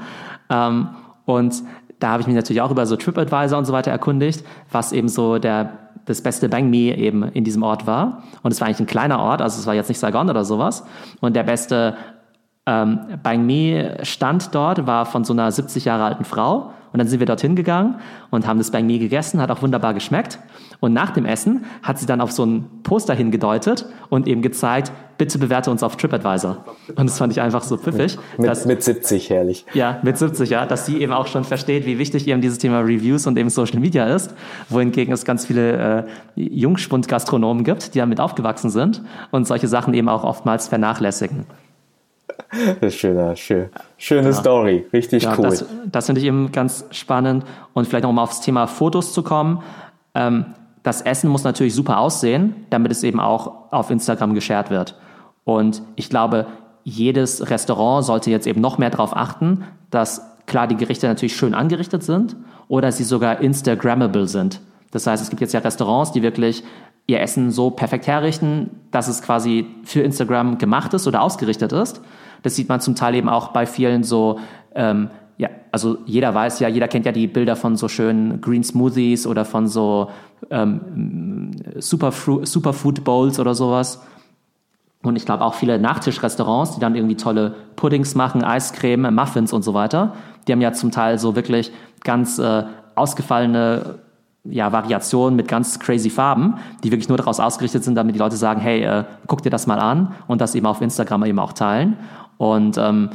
ähm, und da habe ich mich natürlich auch über so TripAdvisor und so weiter erkundigt, was eben so der das beste Bang Mi eben in diesem Ort war. Und es war eigentlich ein kleiner Ort, also es war jetzt nicht Saigon oder sowas. Und der beste ähm, Bang Mi stand dort, war von so einer 70 Jahre alten Frau. Und dann sind wir dorthin gegangen und haben das Bang Mi gegessen, hat auch wunderbar geschmeckt. Und nach dem Essen hat sie dann auf so ein Poster hingedeutet und eben gezeigt, bitte bewerte uns auf TripAdvisor. Und das fand ich einfach so pfiffig. Mit, dass, mit 70, herrlich. Ja, mit 70, ja, dass sie eben auch schon versteht, wie wichtig eben dieses Thema Reviews und eben Social Media ist, wohingegen es ganz viele äh, Jungspund-Gastronomen gibt, die damit aufgewachsen sind und solche Sachen eben auch oftmals vernachlässigen. Das ist schöner, schön, schöne genau. Story, richtig ja, cool. Das, das finde ich eben ganz spannend. Und vielleicht noch mal aufs Thema Fotos zu kommen. Ähm, das Essen muss natürlich super aussehen, damit es eben auch auf Instagram geshared wird. Und ich glaube, jedes Restaurant sollte jetzt eben noch mehr darauf achten, dass klar die Gerichte natürlich schön angerichtet sind oder sie sogar Instagrammable sind. Das heißt, es gibt jetzt ja Restaurants, die wirklich ihr Essen so perfekt herrichten, dass es quasi für Instagram gemacht ist oder ausgerichtet ist. Das sieht man zum Teil eben auch bei vielen so, ähm, ja, also jeder weiß ja, jeder kennt ja die Bilder von so schönen Green Smoothies oder von so ähm, Superfood Bowls oder sowas. Und ich glaube auch viele Nachtischrestaurants, die dann irgendwie tolle Puddings machen, Eiscreme, Muffins und so weiter, die haben ja zum Teil so wirklich ganz äh, ausgefallene ja, Variationen mit ganz crazy Farben, die wirklich nur daraus ausgerichtet sind, damit die Leute sagen, hey, äh, guck dir das mal an und das eben auf Instagram eben auch teilen. Und ähm,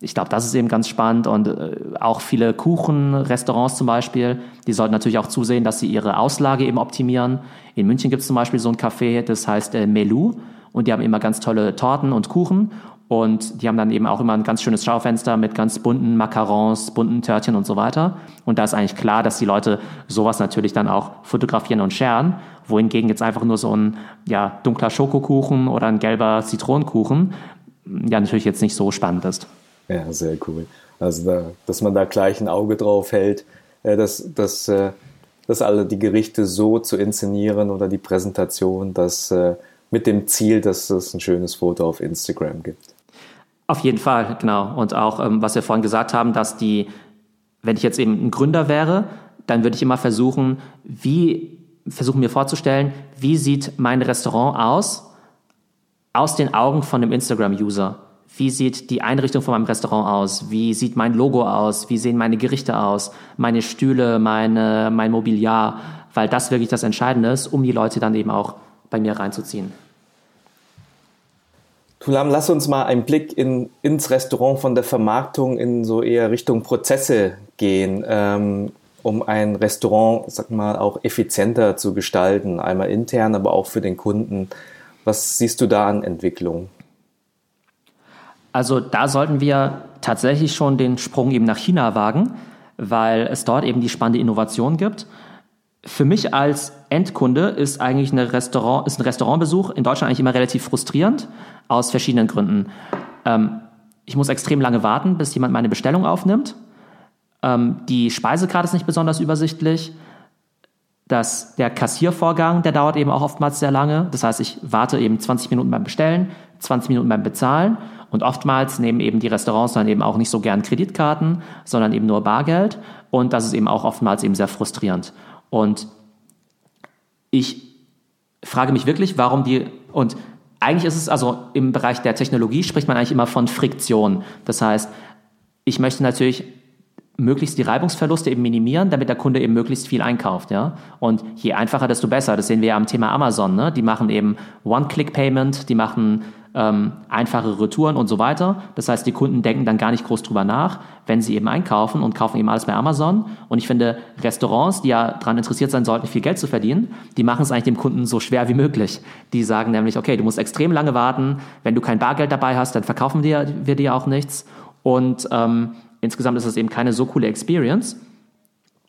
ich glaube, das ist eben ganz spannend und äh, auch viele Kuchenrestaurants zum Beispiel, die sollten natürlich auch zusehen, dass sie ihre Auslage eben optimieren. In München gibt es zum Beispiel so ein Café, das heißt äh, Melu und die haben immer ganz tolle Torten und Kuchen und die haben dann eben auch immer ein ganz schönes Schaufenster mit ganz bunten Macarons, bunten Törtchen und so weiter. Und da ist eigentlich klar, dass die Leute sowas natürlich dann auch fotografieren und sharen, wohingegen jetzt einfach nur so ein ja, dunkler Schokokuchen oder ein gelber Zitronenkuchen ja natürlich jetzt nicht so spannend ist. Ja, sehr cool. Also, da, dass man da gleich ein Auge drauf hält, äh, dass, dass, äh, dass alle die Gerichte so zu inszenieren oder die Präsentation, dass äh, mit dem Ziel, dass es ein schönes Foto auf Instagram gibt. Auf jeden Fall, genau. Und auch, ähm, was wir vorhin gesagt haben, dass die, wenn ich jetzt eben ein Gründer wäre, dann würde ich immer versuchen, wie, versuchen mir vorzustellen, wie sieht mein Restaurant aus, aus den Augen von einem Instagram-User. Wie sieht die Einrichtung von meinem Restaurant aus? Wie sieht mein Logo aus? Wie sehen meine Gerichte aus? Meine Stühle, meine, mein Mobiliar? Weil das wirklich das Entscheidende ist, um die Leute dann eben auch bei mir reinzuziehen. Tulam, lass uns mal einen Blick in, ins Restaurant von der Vermarktung in so eher Richtung Prozesse gehen, ähm, um ein Restaurant, sag mal, auch effizienter zu gestalten, einmal intern, aber auch für den Kunden. Was siehst du da an Entwicklung? Also da sollten wir tatsächlich schon den Sprung eben nach China wagen, weil es dort eben die spannende Innovation gibt für mich als Endkunde ist eigentlich eine Restaurant, ist ein Restaurantbesuch in Deutschland eigentlich immer relativ frustrierend, aus verschiedenen Gründen. Ähm, ich muss extrem lange warten, bis jemand meine Bestellung aufnimmt. Ähm, die Speisekarte ist nicht besonders übersichtlich. Das, der Kassiervorgang, der dauert eben auch oftmals sehr lange. Das heißt, ich warte eben 20 Minuten beim Bestellen, 20 Minuten beim Bezahlen. Und oftmals nehmen eben die Restaurants dann eben auch nicht so gern Kreditkarten, sondern eben nur Bargeld. Und das ist eben auch oftmals eben sehr frustrierend. Und ich frage mich wirklich, warum die, und eigentlich ist es also im Bereich der Technologie spricht man eigentlich immer von Friktion. Das heißt, ich möchte natürlich möglichst die Reibungsverluste eben minimieren, damit der Kunde eben möglichst viel einkauft, ja. Und je einfacher, desto besser. Das sehen wir ja am Thema Amazon, ne? Die machen eben One-Click-Payment, die machen ähm, einfache Retouren und so weiter. Das heißt, die Kunden denken dann gar nicht groß drüber nach, wenn sie eben einkaufen und kaufen eben alles bei Amazon. Und ich finde, Restaurants, die ja daran interessiert sein sollten, viel Geld zu verdienen, die machen es eigentlich dem Kunden so schwer wie möglich. Die sagen nämlich, okay, du musst extrem lange warten. Wenn du kein Bargeld dabei hast, dann verkaufen wir, wir dir auch nichts. Und ähm, insgesamt ist das eben keine so coole Experience.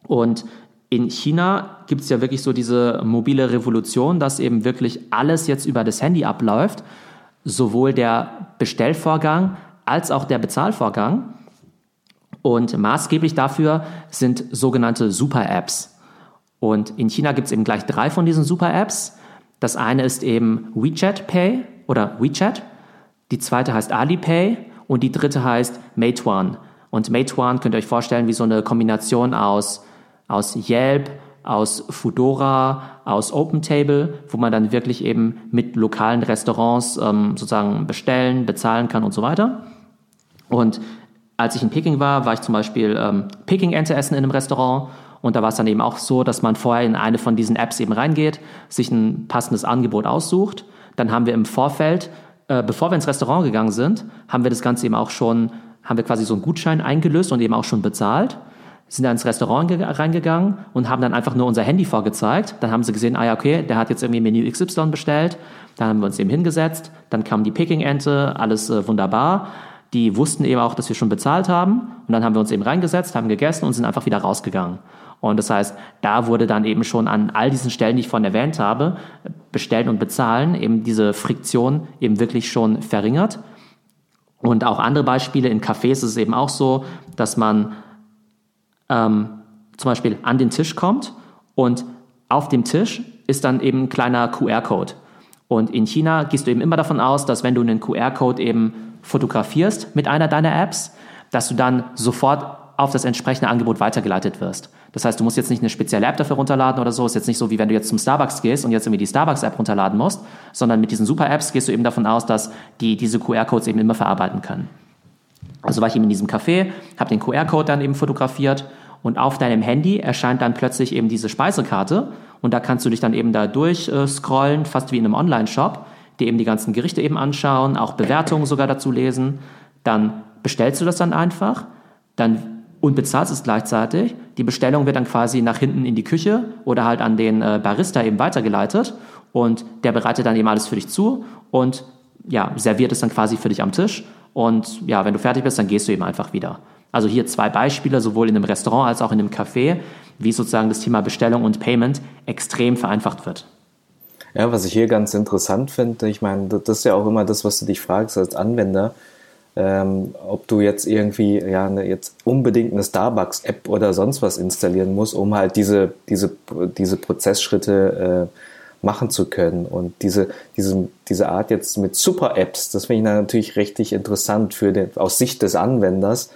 Und in China gibt es ja wirklich so diese mobile Revolution, dass eben wirklich alles jetzt über das Handy abläuft, sowohl der Bestellvorgang als auch der Bezahlvorgang. Und maßgeblich dafür sind sogenannte Super-Apps. Und in China gibt es eben gleich drei von diesen Super-Apps. Das eine ist eben WeChat Pay oder WeChat. Die zweite heißt Alipay und die dritte heißt Meituan. Und Meituan könnt ihr euch vorstellen wie so eine Kombination aus, aus Yelp, aus Foodora, aus OpenTable, wo man dann wirklich eben mit lokalen Restaurants ähm, sozusagen bestellen, bezahlen kann und so weiter. Und als ich in Peking war, war ich zum Beispiel ähm, Peking-Ente essen in einem Restaurant und da war es dann eben auch so, dass man vorher in eine von diesen Apps eben reingeht, sich ein passendes Angebot aussucht. Dann haben wir im Vorfeld, äh, bevor wir ins Restaurant gegangen sind, haben wir das Ganze eben auch schon, haben wir quasi so einen Gutschein eingelöst und eben auch schon bezahlt sind dann ins Restaurant reingegangen und haben dann einfach nur unser Handy vorgezeigt. Dann haben sie gesehen, ah ja, okay, der hat jetzt irgendwie Menü XY bestellt. Dann haben wir uns eben hingesetzt. Dann kam die Peking-Ente, alles äh, wunderbar. Die wussten eben auch, dass wir schon bezahlt haben. Und dann haben wir uns eben reingesetzt, haben gegessen und sind einfach wieder rausgegangen. Und das heißt, da wurde dann eben schon an all diesen Stellen, die ich vorhin erwähnt habe, bestellen und bezahlen, eben diese Friktion eben wirklich schon verringert. Und auch andere Beispiele, in Cafés ist es eben auch so, dass man ähm, zum Beispiel an den Tisch kommt und auf dem Tisch ist dann eben ein kleiner QR-Code. Und in China gehst du eben immer davon aus, dass wenn du einen QR-Code eben fotografierst mit einer deiner Apps, dass du dann sofort auf das entsprechende Angebot weitergeleitet wirst. Das heißt, du musst jetzt nicht eine spezielle App dafür runterladen oder so. Ist jetzt nicht so, wie wenn du jetzt zum Starbucks gehst und jetzt irgendwie die Starbucks-App runterladen musst, sondern mit diesen Super-Apps gehst du eben davon aus, dass die diese QR-Codes eben immer verarbeiten können. Also war ich eben in diesem Café, habe den QR-Code dann eben fotografiert und auf deinem Handy erscheint dann plötzlich eben diese Speisekarte und da kannst du dich dann eben da durchscrollen, fast wie in einem Online-Shop, dir eben die ganzen Gerichte eben anschauen, auch Bewertungen sogar dazu lesen. Dann bestellst du das dann einfach, dann und bezahlst es gleichzeitig. Die Bestellung wird dann quasi nach hinten in die Küche oder halt an den äh, Barista eben weitergeleitet und der bereitet dann eben alles für dich zu und ja, serviert es dann quasi für dich am Tisch und ja, wenn du fertig bist, dann gehst du eben einfach wieder. Also hier zwei Beispiele, sowohl in einem Restaurant als auch in einem Café, wie sozusagen das Thema Bestellung und Payment extrem vereinfacht wird. Ja, was ich hier ganz interessant finde, ich meine, das ist ja auch immer das, was du dich fragst als Anwender, ähm, ob du jetzt irgendwie ja eine, jetzt unbedingt eine Starbucks-App oder sonst was installieren musst, um halt diese diese diese Prozessschritte äh, machen zu können. Und diese diese diese Art jetzt mit Super-Apps, das finde ich natürlich richtig interessant für den aus Sicht des Anwenders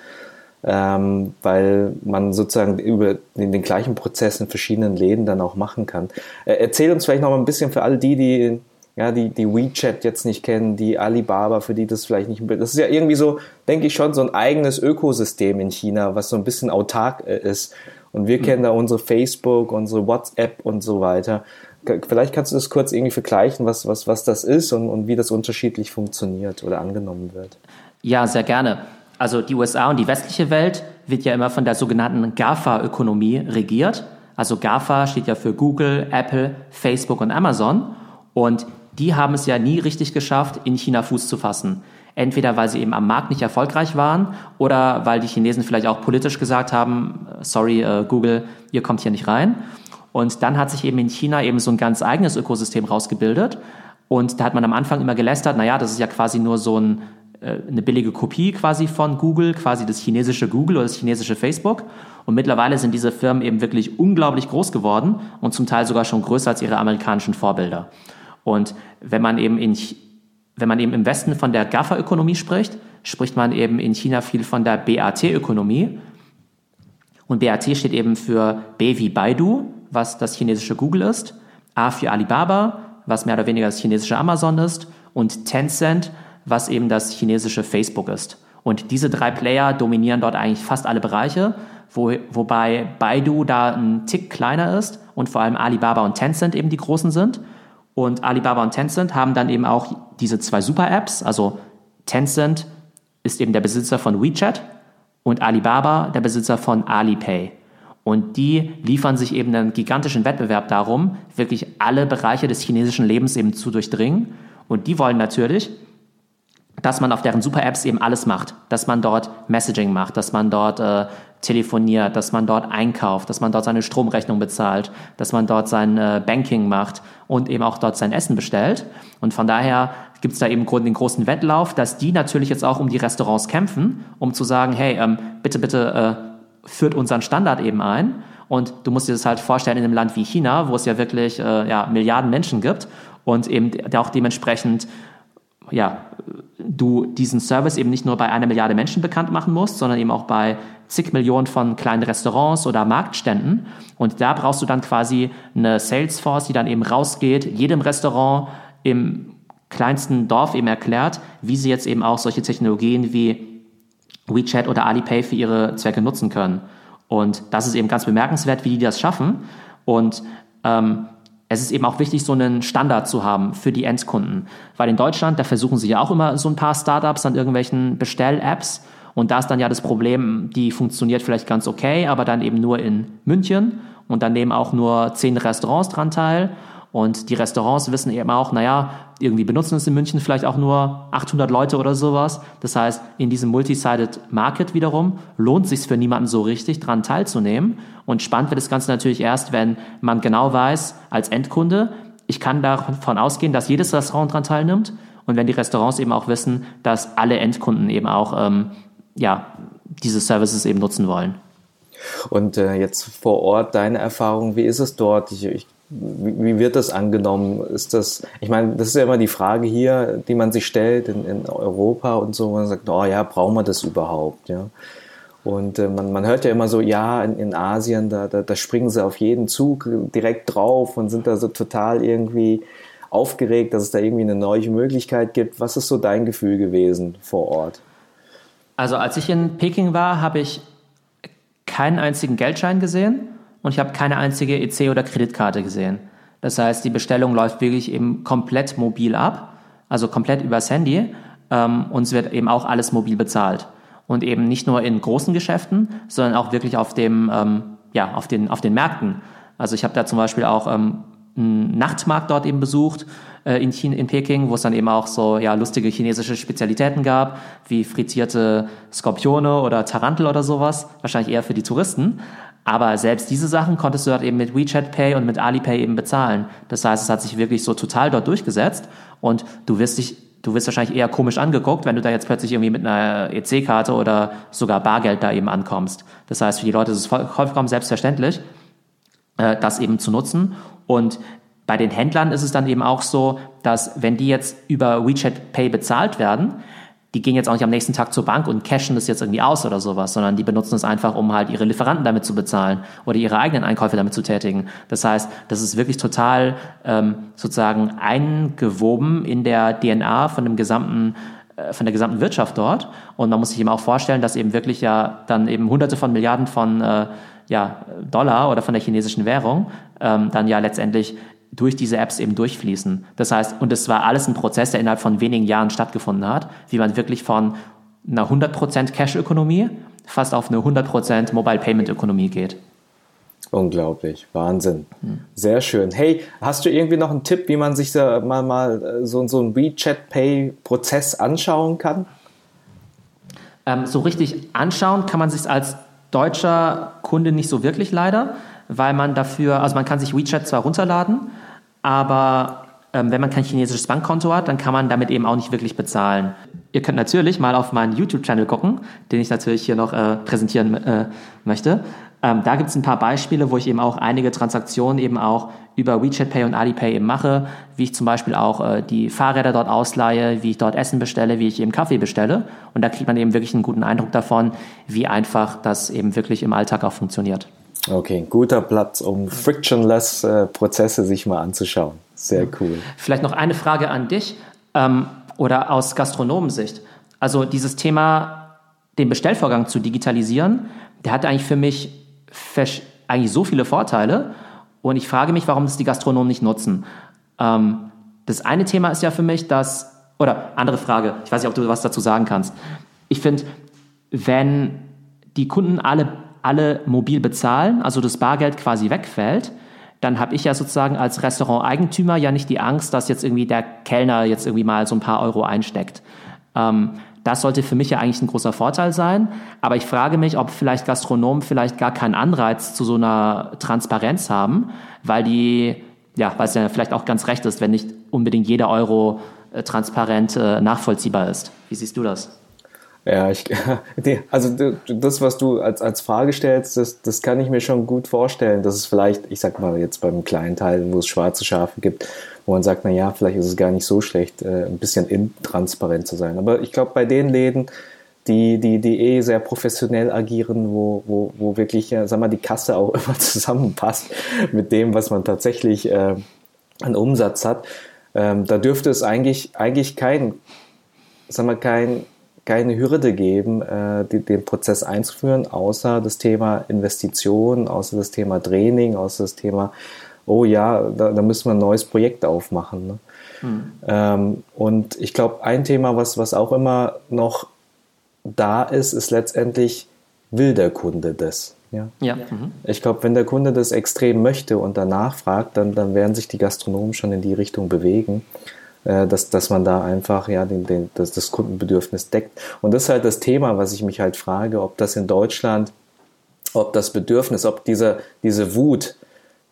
ähm, weil man sozusagen über den, den, gleichen Prozess in verschiedenen Läden dann auch machen kann. Äh, erzähl uns vielleicht noch mal ein bisschen für all die, die ja, die, die WeChat jetzt nicht kennen, die Alibaba, für die das vielleicht nicht, das ist ja irgendwie so, denke ich schon, so ein eigenes Ökosystem in China, was so ein bisschen autark äh, ist. Und wir mhm. kennen da unsere Facebook, unsere WhatsApp und so weiter. Vielleicht kannst du das kurz irgendwie vergleichen, was, was, was das ist und, und wie das unterschiedlich funktioniert oder angenommen wird. Ja, sehr gerne also die USA und die westliche Welt wird ja immer von der sogenannten GAFA-Ökonomie regiert. Also GAFA steht ja für Google, Apple, Facebook und Amazon. Und die haben es ja nie richtig geschafft, in China Fuß zu fassen. Entweder weil sie eben am Markt nicht erfolgreich waren oder weil die Chinesen vielleicht auch politisch gesagt haben, sorry äh, Google, ihr kommt hier nicht rein. Und dann hat sich eben in China eben so ein ganz eigenes Ökosystem rausgebildet. Und da hat man am Anfang immer gelästert, naja, das ist ja quasi nur so ein eine billige Kopie quasi von Google, quasi das chinesische Google oder das chinesische Facebook. Und mittlerweile sind diese Firmen eben wirklich unglaublich groß geworden und zum Teil sogar schon größer als ihre amerikanischen Vorbilder. Und wenn man eben in, wenn man eben im Westen von der GAFA-Ökonomie spricht, spricht man eben in China viel von der BAT-Ökonomie. Und BAT steht eben für B wie Baidu, was das chinesische Google ist, A für Alibaba, was mehr oder weniger das chinesische Amazon ist, und Tencent, was eben das chinesische Facebook ist. Und diese drei Player dominieren dort eigentlich fast alle Bereiche, wo, wobei Baidu da ein Tick kleiner ist und vor allem Alibaba und Tencent eben die großen sind. Und Alibaba und Tencent haben dann eben auch diese zwei Super-Apps. Also Tencent ist eben der Besitzer von WeChat und Alibaba der Besitzer von Alipay. Und die liefern sich eben einen gigantischen Wettbewerb darum, wirklich alle Bereiche des chinesischen Lebens eben zu durchdringen. Und die wollen natürlich, dass man auf deren Super-Apps eben alles macht, dass man dort Messaging macht, dass man dort äh, telefoniert, dass man dort einkauft, dass man dort seine Stromrechnung bezahlt, dass man dort sein äh, Banking macht und eben auch dort sein Essen bestellt. Und von daher gibt es da eben den großen Wettlauf, dass die natürlich jetzt auch um die Restaurants kämpfen, um zu sagen, hey, ähm, bitte, bitte äh, führt unseren Standard eben ein. Und du musst dir das halt vorstellen in einem Land wie China, wo es ja wirklich äh, ja, Milliarden Menschen gibt und eben auch dementsprechend ja, du diesen Service eben nicht nur bei einer Milliarde Menschen bekannt machen musst, sondern eben auch bei zig Millionen von kleinen Restaurants oder Marktständen. Und da brauchst du dann quasi eine Salesforce, die dann eben rausgeht, jedem Restaurant im kleinsten Dorf eben erklärt, wie sie jetzt eben auch solche Technologien wie WeChat oder Alipay für ihre Zwecke nutzen können. Und das ist eben ganz bemerkenswert, wie die das schaffen. Und ähm, es ist eben auch wichtig, so einen Standard zu haben für die Endkunden. Weil in Deutschland, da versuchen sie ja auch immer so ein paar Startups an irgendwelchen Bestell-Apps. Und da ist dann ja das Problem, die funktioniert vielleicht ganz okay, aber dann eben nur in München. Und dann nehmen auch nur zehn Restaurants dran teil. Und die Restaurants wissen eben auch, naja, irgendwie benutzen es in München vielleicht auch nur 800 Leute oder sowas. Das heißt, in diesem Multi-Sided Market wiederum lohnt sich für niemanden so richtig, dran teilzunehmen. Und spannend wird das Ganze natürlich erst, wenn man genau weiß, als Endkunde, ich kann davon ausgehen, dass jedes Restaurant dran teilnimmt. Und wenn die Restaurants eben auch wissen, dass alle Endkunden eben auch ähm, ja, diese Services eben nutzen wollen. Und äh, jetzt vor Ort deine Erfahrung, wie ist es dort? Ich, ich wie, wird das angenommen? Ist das, ich meine, das ist ja immer die Frage hier, die man sich stellt in, in Europa und so, man sagt, oh ja, brauchen wir das überhaupt, ja? Und äh, man, man hört ja immer so, ja, in, in Asien, da, da, da springen sie auf jeden Zug direkt drauf und sind da so total irgendwie aufgeregt, dass es da irgendwie eine neue Möglichkeit gibt. Was ist so dein Gefühl gewesen vor Ort? Also als ich in Peking war, habe ich keinen einzigen Geldschein gesehen und ich habe keine einzige EC oder Kreditkarte gesehen. Das heißt, die Bestellung läuft wirklich eben komplett mobil ab, also komplett übers Handy ähm, und es wird eben auch alles mobil bezahlt. Und eben nicht nur in großen Geschäften, sondern auch wirklich auf, dem, ähm, ja, auf, den, auf den Märkten. Also ich habe da zum Beispiel auch ähm, einen Nachtmarkt dort eben besucht äh, in, China, in Peking, wo es dann eben auch so ja, lustige chinesische Spezialitäten gab, wie frittierte Skorpione oder Tarantel oder sowas. Wahrscheinlich eher für die Touristen. Aber selbst diese Sachen konntest du dort eben mit WeChat Pay und mit Alipay eben bezahlen. Das heißt, es hat sich wirklich so total dort durchgesetzt und du wirst dich du wirst wahrscheinlich eher komisch angeguckt, wenn du da jetzt plötzlich irgendwie mit einer EC-Karte oder sogar Bargeld da eben ankommst. Das heißt, für die Leute ist es vollkommen selbstverständlich, äh, das eben zu nutzen. Und bei den Händlern ist es dann eben auch so, dass wenn die jetzt über WeChat Pay bezahlt werden, die gehen jetzt auch nicht am nächsten Tag zur Bank und cashen das jetzt irgendwie aus oder sowas, sondern die benutzen es einfach, um halt ihre Lieferanten damit zu bezahlen oder ihre eigenen Einkäufe damit zu tätigen. Das heißt, das ist wirklich total ähm, sozusagen eingewoben in der DNA von dem gesamten äh, von der gesamten Wirtschaft dort. Und man muss sich eben auch vorstellen, dass eben wirklich ja dann eben Hunderte von Milliarden von äh, ja, Dollar oder von der chinesischen Währung ähm, dann ja letztendlich durch diese Apps eben durchfließen. Das heißt, und es war alles ein Prozess, der innerhalb von wenigen Jahren stattgefunden hat, wie man wirklich von einer 100% Cash-Ökonomie fast auf eine 100% Mobile-Payment-Ökonomie geht. Unglaublich, Wahnsinn. Sehr schön. Hey, hast du irgendwie noch einen Tipp, wie man sich da mal, mal äh, so, so einen WeChat Pay-Prozess anschauen kann? Ähm, so richtig anschauen kann man sich als deutscher Kunde nicht so wirklich leider, weil man dafür, also man kann sich WeChat zwar runterladen, aber ähm, wenn man kein chinesisches Bankkonto hat, dann kann man damit eben auch nicht wirklich bezahlen. Ihr könnt natürlich mal auf meinen YouTube-Channel gucken, den ich natürlich hier noch äh, präsentieren äh, möchte. Ähm, da gibt es ein paar Beispiele, wo ich eben auch einige Transaktionen eben auch über WeChat Pay und Alipay eben mache, wie ich zum Beispiel auch äh, die Fahrräder dort ausleihe, wie ich dort Essen bestelle, wie ich eben Kaffee bestelle. Und da kriegt man eben wirklich einen guten Eindruck davon, wie einfach das eben wirklich im Alltag auch funktioniert. Okay, guter Platz, um frictionless äh, Prozesse sich mal anzuschauen. Sehr cool. Vielleicht noch eine Frage an dich ähm, oder aus Gastronomensicht. Also dieses Thema, den Bestellvorgang zu digitalisieren, der hat eigentlich für mich eigentlich so viele Vorteile. Und ich frage mich, warum das die Gastronomen nicht nutzen. Ähm, das eine Thema ist ja für mich, dass, oder andere Frage, ich weiß nicht, ob du was dazu sagen kannst. Ich finde, wenn die Kunden alle alle mobil bezahlen, also das Bargeld quasi wegfällt, dann habe ich ja sozusagen als Restauranteigentümer ja nicht die Angst, dass jetzt irgendwie der Kellner jetzt irgendwie mal so ein paar Euro einsteckt. Ähm, das sollte für mich ja eigentlich ein großer Vorteil sein. Aber ich frage mich, ob vielleicht Gastronomen vielleicht gar keinen Anreiz zu so einer Transparenz haben, weil die, ja, weil es ja vielleicht auch ganz recht ist, wenn nicht unbedingt jeder Euro äh, transparent äh, nachvollziehbar ist. Wie siehst du das? Ja, ich, also das, was du als, als Frage stellst, das, das kann ich mir schon gut vorstellen, dass es vielleicht, ich sag mal jetzt beim kleinen Teil, wo es schwarze Schafe gibt, wo man sagt, na ja, vielleicht ist es gar nicht so schlecht, äh, ein bisschen intransparent zu sein. Aber ich glaube, bei den Läden, die, die, die eh sehr professionell agieren, wo, wo, wo wirklich, sag mal, die Kasse auch immer zusammenpasst mit dem, was man tatsächlich äh, an Umsatz hat, ähm, da dürfte es eigentlich, eigentlich kein, sag mal, kein keine Hürde geben, äh, die, den Prozess einzuführen, außer das Thema Investition, außer das Thema Training, außer das Thema, oh ja, da, da müssen wir ein neues Projekt aufmachen. Ne? Hm. Ähm, und ich glaube, ein Thema, was, was auch immer noch da ist, ist letztendlich, will der Kunde das? Ja. ja. Mhm. Ich glaube, wenn der Kunde das extrem möchte und danach fragt, dann, dann werden sich die Gastronomen schon in die Richtung bewegen. Äh, dass, dass man da einfach ja den, den, das, das Kundenbedürfnis deckt. Und das ist halt das Thema, was ich mich halt frage, ob das in Deutschland, ob das Bedürfnis, ob diese, diese Wut,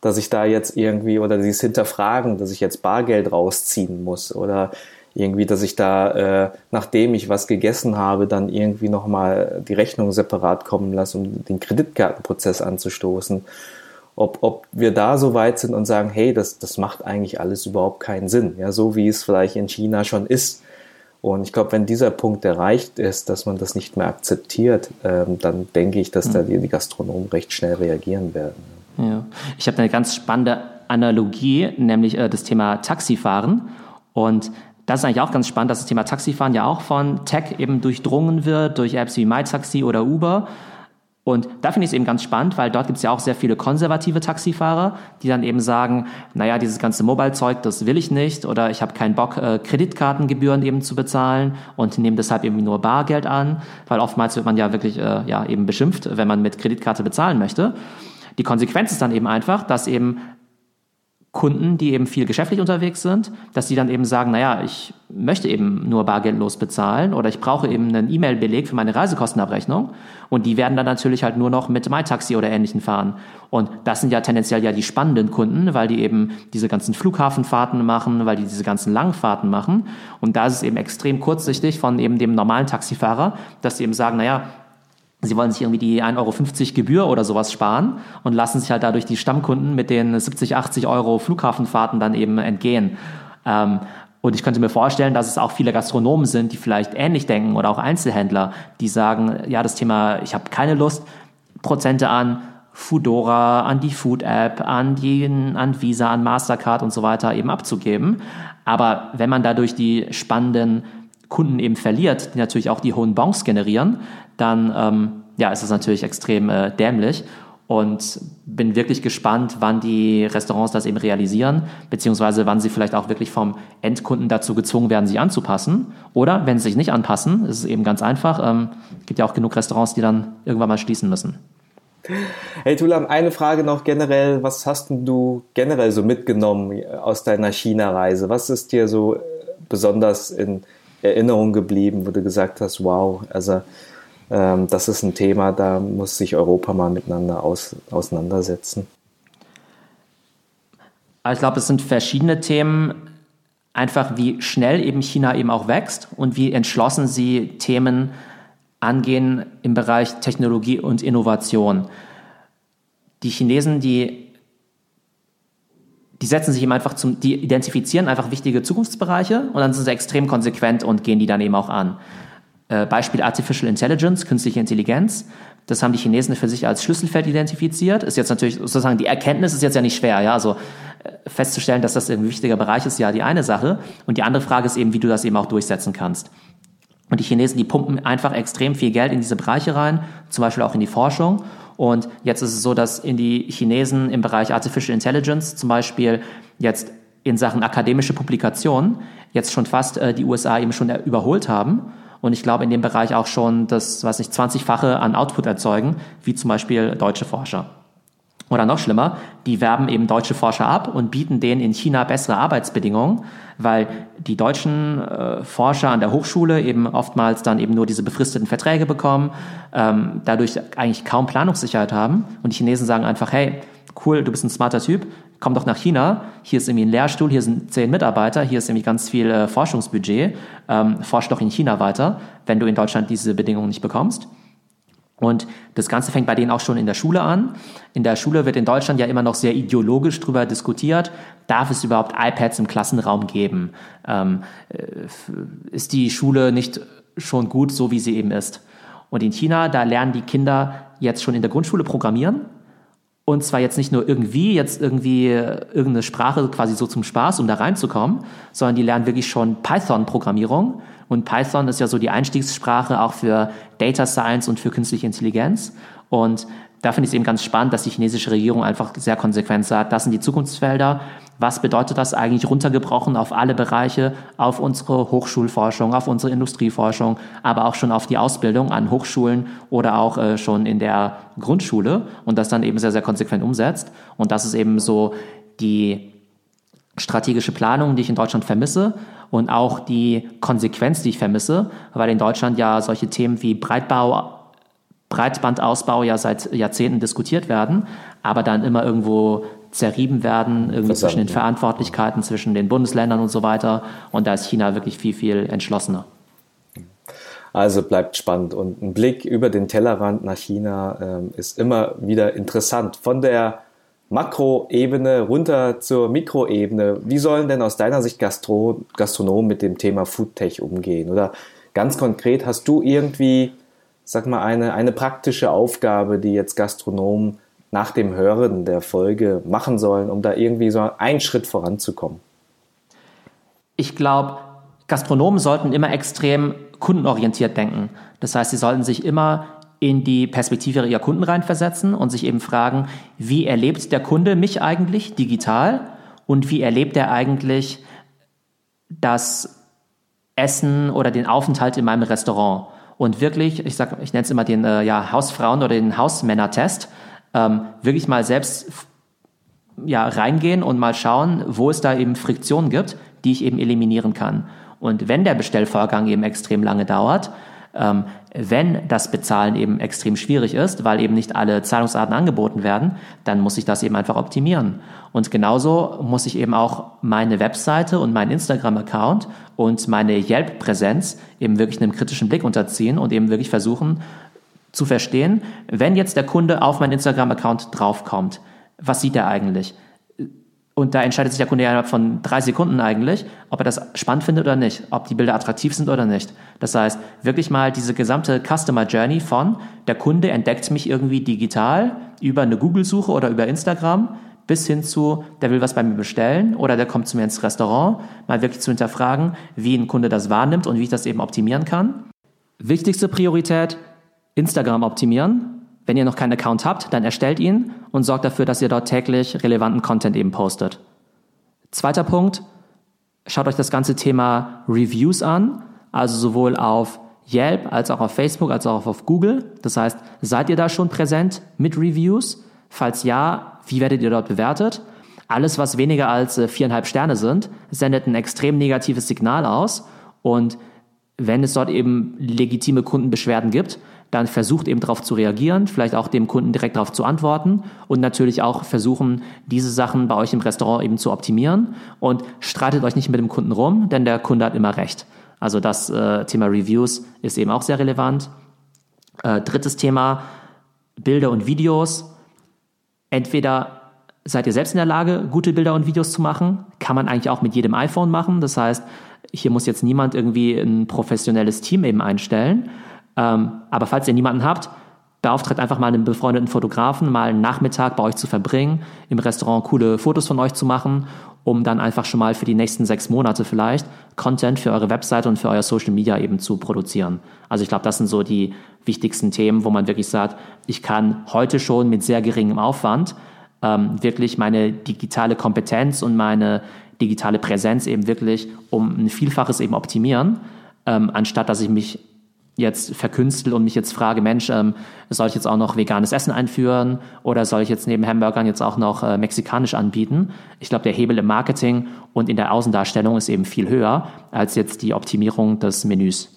dass ich da jetzt irgendwie oder dieses Hinterfragen, dass ich jetzt Bargeld rausziehen muss oder irgendwie, dass ich da, äh, nachdem ich was gegessen habe, dann irgendwie nochmal die Rechnung separat kommen lasse, um den Kreditkartenprozess anzustoßen ob, ob wir da so weit sind und sagen, hey, das, das macht eigentlich alles überhaupt keinen Sinn, ja, so wie es vielleicht in China schon ist. Und ich glaube, wenn dieser Punkt erreicht ist, dass man das nicht mehr akzeptiert, ähm, dann denke ich, dass mhm. da hm. die, die Gastronomen recht schnell reagieren werden. Ja. Ich habe eine ganz spannende Analogie, nämlich äh, das Thema Taxifahren. Und das ist eigentlich auch ganz spannend, dass das Thema Taxifahren ja auch von Tech eben durchdrungen wird, durch Apps wie MyTaxi oder Uber. Und da finde ich es eben ganz spannend, weil dort gibt es ja auch sehr viele konservative Taxifahrer, die dann eben sagen, naja, dieses ganze Mobile-Zeug, das will ich nicht oder ich habe keinen Bock, äh, Kreditkartengebühren eben zu bezahlen und nehme deshalb eben nur Bargeld an, weil oftmals wird man ja wirklich äh, ja, eben beschimpft, wenn man mit Kreditkarte bezahlen möchte. Die Konsequenz ist dann eben einfach, dass eben Kunden, die eben viel geschäftlich unterwegs sind, dass die dann eben sagen, naja, ich möchte eben nur bargeldlos bezahlen oder ich brauche eben einen E-Mail-Beleg für meine Reisekostenabrechnung und die werden dann natürlich halt nur noch mit MyTaxi oder ähnlichen fahren. Und das sind ja tendenziell ja die spannenden Kunden, weil die eben diese ganzen Flughafenfahrten machen, weil die diese ganzen Langfahrten machen. Und da ist es eben extrem kurzsichtig von eben dem normalen Taxifahrer, dass sie eben sagen, naja, Sie wollen sich irgendwie die 1,50 Euro Gebühr oder sowas sparen und lassen sich halt dadurch die Stammkunden mit den 70, 80 Euro Flughafenfahrten dann eben entgehen. Ähm, und ich könnte mir vorstellen, dass es auch viele Gastronomen sind, die vielleicht ähnlich denken oder auch Einzelhändler, die sagen, ja, das Thema, ich habe keine Lust, Prozente an Foodora, an die Food App, an die, an Visa, an Mastercard und so weiter eben abzugeben. Aber wenn man dadurch die spannenden Kunden eben verliert, die natürlich auch die hohen Bons generieren, dann ähm, ja, ist das natürlich extrem äh, dämlich und bin wirklich gespannt, wann die Restaurants das eben realisieren, beziehungsweise wann sie vielleicht auch wirklich vom Endkunden dazu gezwungen werden, sich anzupassen. Oder wenn sie sich nicht anpassen, ist es eben ganz einfach. Ähm, gibt ja auch genug Restaurants, die dann irgendwann mal schließen müssen. Hey Tulam, eine Frage noch generell. Was hast du generell so mitgenommen aus deiner China-Reise? Was ist dir so besonders in Erinnerung geblieben, wo du gesagt hast, wow, also ähm, das ist ein Thema, da muss sich Europa mal miteinander aus, auseinandersetzen. Also ich glaube, es sind verschiedene Themen, einfach wie schnell eben China eben auch wächst und wie entschlossen sie Themen angehen im Bereich Technologie und Innovation. Die Chinesen, die, die setzen sich eben einfach zum, die identifizieren einfach wichtige Zukunftsbereiche und dann sind sie extrem konsequent und gehen die dann eben auch an. Äh, Beispiel Artificial Intelligence, künstliche Intelligenz. Das haben die Chinesen für sich als Schlüsselfeld identifiziert. Ist jetzt natürlich sozusagen die Erkenntnis ist jetzt ja nicht schwer, ja. Also äh, festzustellen, dass das ein wichtiger Bereich ist, ja die eine Sache. Und die andere Frage ist eben, wie du das eben auch durchsetzen kannst. Und die Chinesen, die pumpen einfach extrem viel Geld in diese Bereiche rein, zum Beispiel auch in die Forschung. Und jetzt ist es so, dass in die Chinesen im Bereich Artificial Intelligence zum Beispiel jetzt in Sachen akademische Publikationen jetzt schon fast äh, die USA eben schon überholt haben und ich glaube in dem Bereich auch schon das, weiß nicht, 20-fache an Output erzeugen, wie zum Beispiel deutsche Forscher. Oder noch schlimmer, die werben eben deutsche Forscher ab und bieten denen in China bessere Arbeitsbedingungen, weil die deutschen äh, Forscher an der Hochschule eben oftmals dann eben nur diese befristeten Verträge bekommen, ähm, dadurch eigentlich kaum Planungssicherheit haben. Und die Chinesen sagen einfach, hey, cool, du bist ein smarter Typ, komm doch nach China, hier ist irgendwie ein Lehrstuhl, hier sind zehn Mitarbeiter, hier ist irgendwie ganz viel äh, Forschungsbudget, ähm, forsch doch in China weiter, wenn du in Deutschland diese Bedingungen nicht bekommst. Und das Ganze fängt bei denen auch schon in der Schule an. In der Schule wird in Deutschland ja immer noch sehr ideologisch darüber diskutiert, darf es überhaupt iPads im Klassenraum geben? Ähm, äh, ist die Schule nicht schon gut, so wie sie eben ist? Und in China, da lernen die Kinder jetzt schon in der Grundschule programmieren. Und zwar jetzt nicht nur irgendwie, jetzt irgendwie irgendeine Sprache quasi so zum Spaß, um da reinzukommen, sondern die lernen wirklich schon Python-Programmierung und Python ist ja so die Einstiegssprache auch für Data Science und für künstliche Intelligenz. Und da finde ich es eben ganz spannend, dass die chinesische Regierung einfach sehr konsequent sagt, das sind die Zukunftsfelder. Was bedeutet das eigentlich runtergebrochen auf alle Bereiche, auf unsere Hochschulforschung, auf unsere Industrieforschung, aber auch schon auf die Ausbildung an Hochschulen oder auch äh, schon in der Grundschule und das dann eben sehr, sehr konsequent umsetzt. Und das ist eben so die strategische Planung, die ich in Deutschland vermisse und auch die Konsequenz, die ich vermisse, weil in Deutschland ja solche Themen wie Breitbau, Breitbandausbau ja seit Jahrzehnten diskutiert werden, aber dann immer irgendwo zerrieben werden, irgendwie zwischen den Verantwortlichkeiten, zwischen den Bundesländern und so weiter. Und da ist China wirklich viel, viel entschlossener. Also bleibt spannend und ein Blick über den Tellerrand nach China ähm, ist immer wieder interessant. Von der Makroebene runter zur Mikroebene. Wie sollen denn aus deiner Sicht Gastro Gastronomen mit dem Thema Foodtech umgehen? Oder ganz konkret, hast du irgendwie, sag mal, eine, eine praktische Aufgabe, die jetzt Gastronomen nach dem Hören der Folge machen sollen, um da irgendwie so einen Schritt voranzukommen? Ich glaube, Gastronomen sollten immer extrem kundenorientiert denken. Das heißt, sie sollten sich immer in die Perspektive ihrer Kunden reinversetzen und sich eben fragen, wie erlebt der Kunde mich eigentlich digital und wie erlebt er eigentlich das Essen oder den Aufenthalt in meinem Restaurant. Und wirklich, ich ich nenne es immer den äh, ja, Hausfrauen- oder den Hausmänner-Test, ähm, wirklich mal selbst ja, reingehen und mal schauen, wo es da eben Friktionen gibt, die ich eben eliminieren kann. Und wenn der Bestellvorgang eben extrem lange dauert, ähm, wenn das Bezahlen eben extrem schwierig ist, weil eben nicht alle Zahlungsarten angeboten werden, dann muss ich das eben einfach optimieren. Und genauso muss ich eben auch meine Webseite und meinen Instagram-Account und meine Yelp-Präsenz eben wirklich einem kritischen Blick unterziehen und eben wirklich versuchen zu verstehen, wenn jetzt der Kunde auf meinen Instagram-Account draufkommt, was sieht er eigentlich? Und da entscheidet sich der Kunde ja von drei Sekunden eigentlich, ob er das spannend findet oder nicht, ob die Bilder attraktiv sind oder nicht. Das heißt, wirklich mal diese gesamte Customer Journey von der Kunde entdeckt mich irgendwie digital über eine Google-Suche oder über Instagram bis hin zu, der will was bei mir bestellen oder der kommt zu mir ins Restaurant, mal wirklich zu hinterfragen, wie ein Kunde das wahrnimmt und wie ich das eben optimieren kann. Wichtigste Priorität, Instagram optimieren. Wenn ihr noch keinen Account habt, dann erstellt ihn und sorgt dafür, dass ihr dort täglich relevanten Content eben postet. Zweiter Punkt, schaut euch das ganze Thema Reviews an, also sowohl auf Yelp als auch auf Facebook als auch auf Google. Das heißt, seid ihr da schon präsent mit Reviews? Falls ja, wie werdet ihr dort bewertet? Alles, was weniger als äh, viereinhalb Sterne sind, sendet ein extrem negatives Signal aus. Und wenn es dort eben legitime Kundenbeschwerden gibt, dann versucht eben darauf zu reagieren, vielleicht auch dem Kunden direkt darauf zu antworten und natürlich auch versuchen, diese Sachen bei euch im Restaurant eben zu optimieren und streitet euch nicht mit dem Kunden rum, denn der Kunde hat immer recht. Also das äh, Thema Reviews ist eben auch sehr relevant. Äh, drittes Thema, Bilder und Videos. Entweder seid ihr selbst in der Lage, gute Bilder und Videos zu machen. Kann man eigentlich auch mit jedem iPhone machen. Das heißt, hier muss jetzt niemand irgendwie ein professionelles Team eben einstellen. Ähm, aber falls ihr niemanden habt, beauftragt einfach mal einen befreundeten Fotografen, mal einen Nachmittag bei euch zu verbringen, im Restaurant coole Fotos von euch zu machen, um dann einfach schon mal für die nächsten sechs Monate vielleicht Content für eure Webseite und für euer Social Media eben zu produzieren. Also ich glaube, das sind so die wichtigsten Themen, wo man wirklich sagt, ich kann heute schon mit sehr geringem Aufwand ähm, wirklich meine digitale Kompetenz und meine digitale Präsenz eben wirklich um ein Vielfaches eben optimieren, ähm, anstatt dass ich mich jetzt verkünstel und mich jetzt frage, Mensch, ähm, soll ich jetzt auch noch veganes Essen einführen oder soll ich jetzt neben Hamburgern jetzt auch noch äh, mexikanisch anbieten? Ich glaube, der Hebel im Marketing und in der Außendarstellung ist eben viel höher als jetzt die Optimierung des Menüs.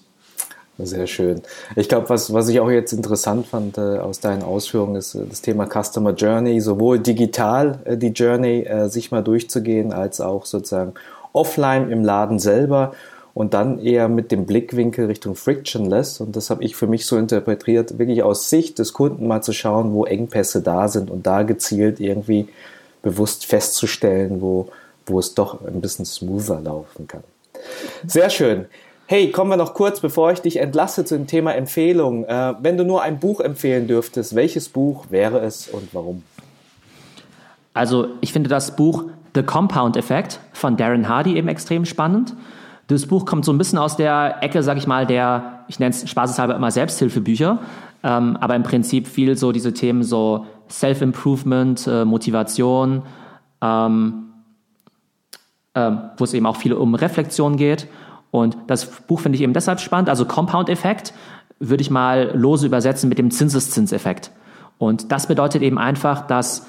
Sehr schön. Ich glaube, was, was ich auch jetzt interessant fand äh, aus deinen Ausführungen, ist äh, das Thema Customer Journey, sowohl digital äh, die Journey äh, sich mal durchzugehen, als auch sozusagen offline im Laden selber und dann eher mit dem Blickwinkel Richtung Frictionless. Und das habe ich für mich so interpretiert, wirklich aus Sicht des Kunden mal zu schauen, wo Engpässe da sind und da gezielt irgendwie bewusst festzustellen, wo, wo es doch ein bisschen smoother laufen kann. Sehr schön. Hey, kommen wir noch kurz, bevor ich dich entlasse zu dem Thema Empfehlung. Äh, wenn du nur ein Buch empfehlen dürftest, welches Buch wäre es und warum? Also ich finde das Buch The Compound Effect von Darren Hardy eben extrem spannend. Das Buch kommt so ein bisschen aus der Ecke, sag ich mal, der, ich nenne es spaßeshalber immer Selbsthilfebücher, ähm, aber im Prinzip viel so diese Themen so Self-Improvement, äh, Motivation, ähm, äh, wo es eben auch viel um Reflexion geht. Und das Buch finde ich eben deshalb spannend. Also Compound-Effekt würde ich mal lose übersetzen mit dem Zinseszinseffekt. Und das bedeutet eben einfach, dass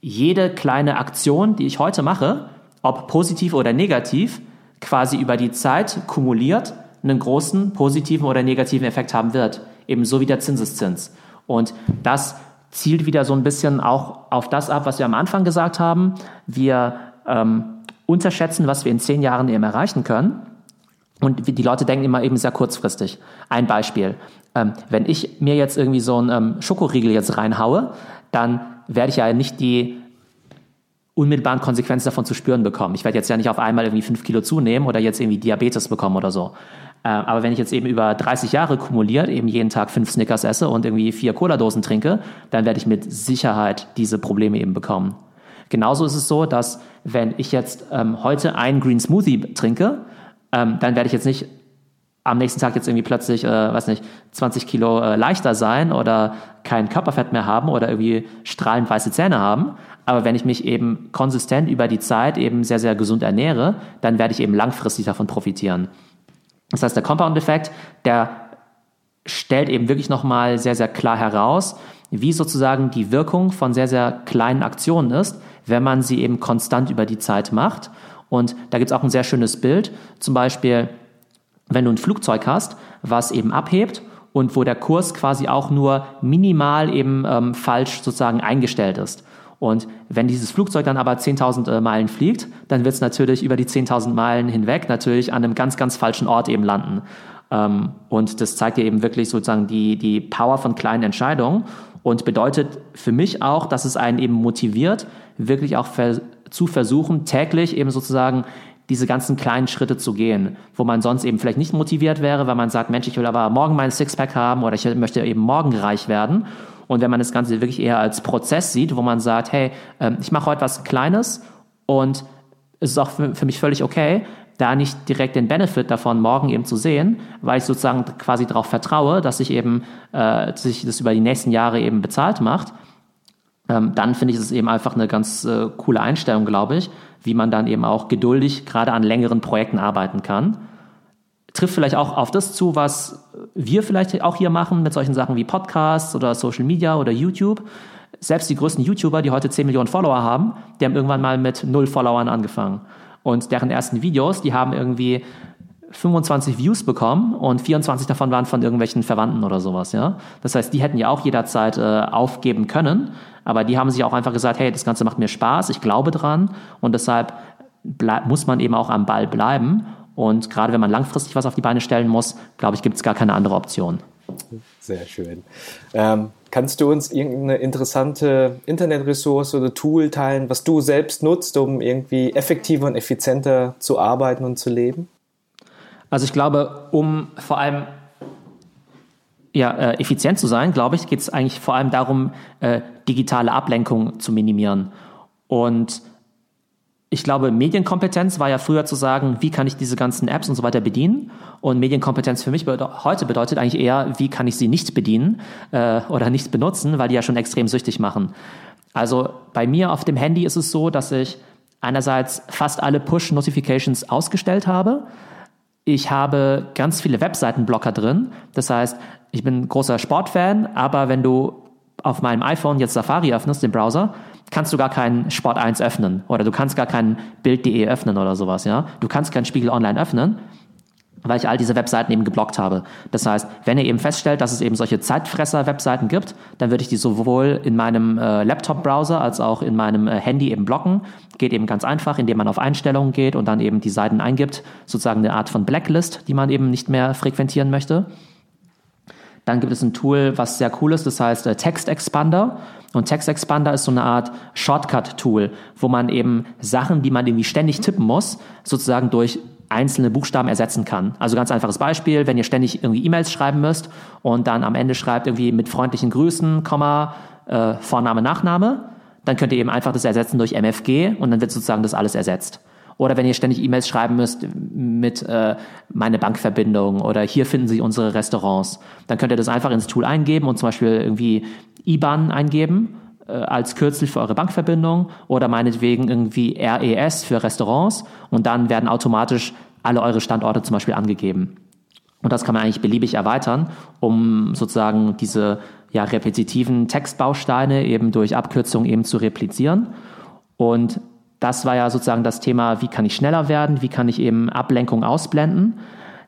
jede kleine Aktion, die ich heute mache, ob positiv oder negativ, quasi über die Zeit kumuliert einen großen positiven oder negativen Effekt haben wird. Ebenso wie der Zinseszins. Und das zielt wieder so ein bisschen auch auf das ab, was wir am Anfang gesagt haben. Wir ähm, unterschätzen, was wir in zehn Jahren eben erreichen können. Und die Leute denken immer eben sehr kurzfristig. Ein Beispiel. Ähm, wenn ich mir jetzt irgendwie so einen ähm, Schokoriegel jetzt reinhaue, dann werde ich ja nicht die unmittelbaren Konsequenzen davon zu spüren bekommen. Ich werde jetzt ja nicht auf einmal irgendwie fünf Kilo zunehmen oder jetzt irgendwie Diabetes bekommen oder so. Äh, aber wenn ich jetzt eben über 30 Jahre kumuliert, eben jeden Tag fünf Snickers esse und irgendwie vier Cola-Dosen trinke, dann werde ich mit Sicherheit diese Probleme eben bekommen. Genauso ist es so, dass wenn ich jetzt ähm, heute einen Green Smoothie trinke, ähm, dann werde ich jetzt nicht am nächsten Tag jetzt irgendwie plötzlich, äh, weiß nicht, 20 Kilo äh, leichter sein oder kein Körperfett mehr haben oder irgendwie strahlend weiße Zähne haben, aber wenn ich mich eben konsistent über die Zeit eben sehr, sehr gesund ernähre, dann werde ich eben langfristig davon profitieren. Das heißt, der Compound-Effekt, der stellt eben wirklich nochmal sehr, sehr klar heraus, wie sozusagen die Wirkung von sehr, sehr kleinen Aktionen ist, wenn man sie eben konstant über die Zeit macht. Und da gibt es auch ein sehr schönes Bild. Zum Beispiel, wenn du ein Flugzeug hast, was eben abhebt und wo der Kurs quasi auch nur minimal eben ähm, falsch sozusagen eingestellt ist. Und wenn dieses Flugzeug dann aber 10.000 äh, Meilen fliegt, dann wird es natürlich über die 10.000 Meilen hinweg natürlich an einem ganz, ganz falschen Ort eben landen. Ähm, und das zeigt dir eben wirklich sozusagen die, die Power von kleinen Entscheidungen und bedeutet für mich auch, dass es einen eben motiviert, wirklich auch ver zu versuchen, täglich eben sozusagen diese ganzen kleinen Schritte zu gehen, wo man sonst eben vielleicht nicht motiviert wäre, weil man sagt, Mensch, ich will aber morgen meinen Sixpack haben oder ich möchte eben morgen reich werden. Und wenn man das Ganze wirklich eher als Prozess sieht, wo man sagt, hey, ähm, ich mache heute was Kleines und es ist auch für, mich völlig okay, da nicht direkt den Benefit davon morgen eben zu sehen, weil ich sozusagen quasi darauf vertraue, dass sich eben äh, sich das über die nächsten Jahre eben bezahlt macht, ähm, dann finde ich es eben einfach eine ganz äh, coole Einstellung, glaube ich, wie man dann eben auch geduldig gerade an längeren Projekten arbeiten kann trifft vielleicht auch auf das zu, was wir vielleicht auch hier machen mit solchen Sachen wie Podcasts oder Social Media oder YouTube. Selbst die größten YouTuber, die heute 10 Millionen Follower haben, die haben irgendwann mal mit null Followern angefangen. Und deren ersten Videos, die haben irgendwie 25 Views bekommen und 24 davon waren von irgendwelchen Verwandten oder sowas, ja. Das heißt, die hätten ja auch jederzeit äh, aufgeben können, aber die haben sich auch einfach gesagt, hey, das Ganze macht mir Spaß, ich glaube dran und deshalb muss man eben auch am Ball bleiben und gerade wenn man langfristig was auf die Beine stellen muss, glaube ich, gibt es gar keine andere Option. Sehr schön. Ähm, kannst du uns irgendeine interessante Internetressource oder Tool teilen, was du selbst nutzt, um irgendwie effektiver und effizienter zu arbeiten und zu leben? Also ich glaube, um vor allem ja, äh, effizient zu sein, glaube ich, geht es eigentlich vor allem darum, äh, digitale Ablenkung zu minimieren. Und ich glaube, Medienkompetenz war ja früher zu sagen, wie kann ich diese ganzen Apps und so weiter bedienen. Und Medienkompetenz für mich bedeutet, heute bedeutet eigentlich eher, wie kann ich sie nicht bedienen äh, oder nicht benutzen, weil die ja schon extrem süchtig machen. Also bei mir auf dem Handy ist es so, dass ich einerseits fast alle Push-Notifications ausgestellt habe. Ich habe ganz viele Webseitenblocker drin. Das heißt, ich bin großer Sportfan, aber wenn du auf meinem iPhone jetzt Safari öffnest, den Browser, kannst du gar keinen Sport 1 öffnen oder du kannst gar keinen Bild.de öffnen oder sowas, ja. Du kannst keinen Spiegel Online öffnen, weil ich all diese Webseiten eben geblockt habe. Das heißt, wenn ihr eben feststellt, dass es eben solche Zeitfresser-Webseiten gibt, dann würde ich die sowohl in meinem äh, Laptop-Browser als auch in meinem äh, Handy eben blocken. Geht eben ganz einfach, indem man auf Einstellungen geht und dann eben die Seiten eingibt, sozusagen eine Art von Blacklist, die man eben nicht mehr frequentieren möchte. Dann gibt es ein Tool, was sehr cool ist, das heißt äh, Text Expander. Und Text Expander ist so eine Art Shortcut-Tool, wo man eben Sachen, die man irgendwie ständig tippen muss, sozusagen durch einzelne Buchstaben ersetzen kann. Also ganz einfaches Beispiel, wenn ihr ständig irgendwie E-Mails schreiben müsst und dann am Ende schreibt irgendwie mit freundlichen Grüßen, Komma, äh, Vorname, Nachname, dann könnt ihr eben einfach das ersetzen durch MFG und dann wird sozusagen das alles ersetzt. Oder wenn ihr ständig E-Mails schreiben müsst mit äh, meine Bankverbindung oder hier finden Sie unsere Restaurants, dann könnt ihr das einfach ins Tool eingeben und zum Beispiel irgendwie IBAN eingeben als Kürzel für eure Bankverbindung oder meinetwegen irgendwie RES für Restaurants und dann werden automatisch alle eure Standorte zum Beispiel angegeben. Und das kann man eigentlich beliebig erweitern, um sozusagen diese ja, repetitiven Textbausteine eben durch Abkürzung eben zu replizieren. Und das war ja sozusagen das Thema, wie kann ich schneller werden, wie kann ich eben Ablenkung ausblenden.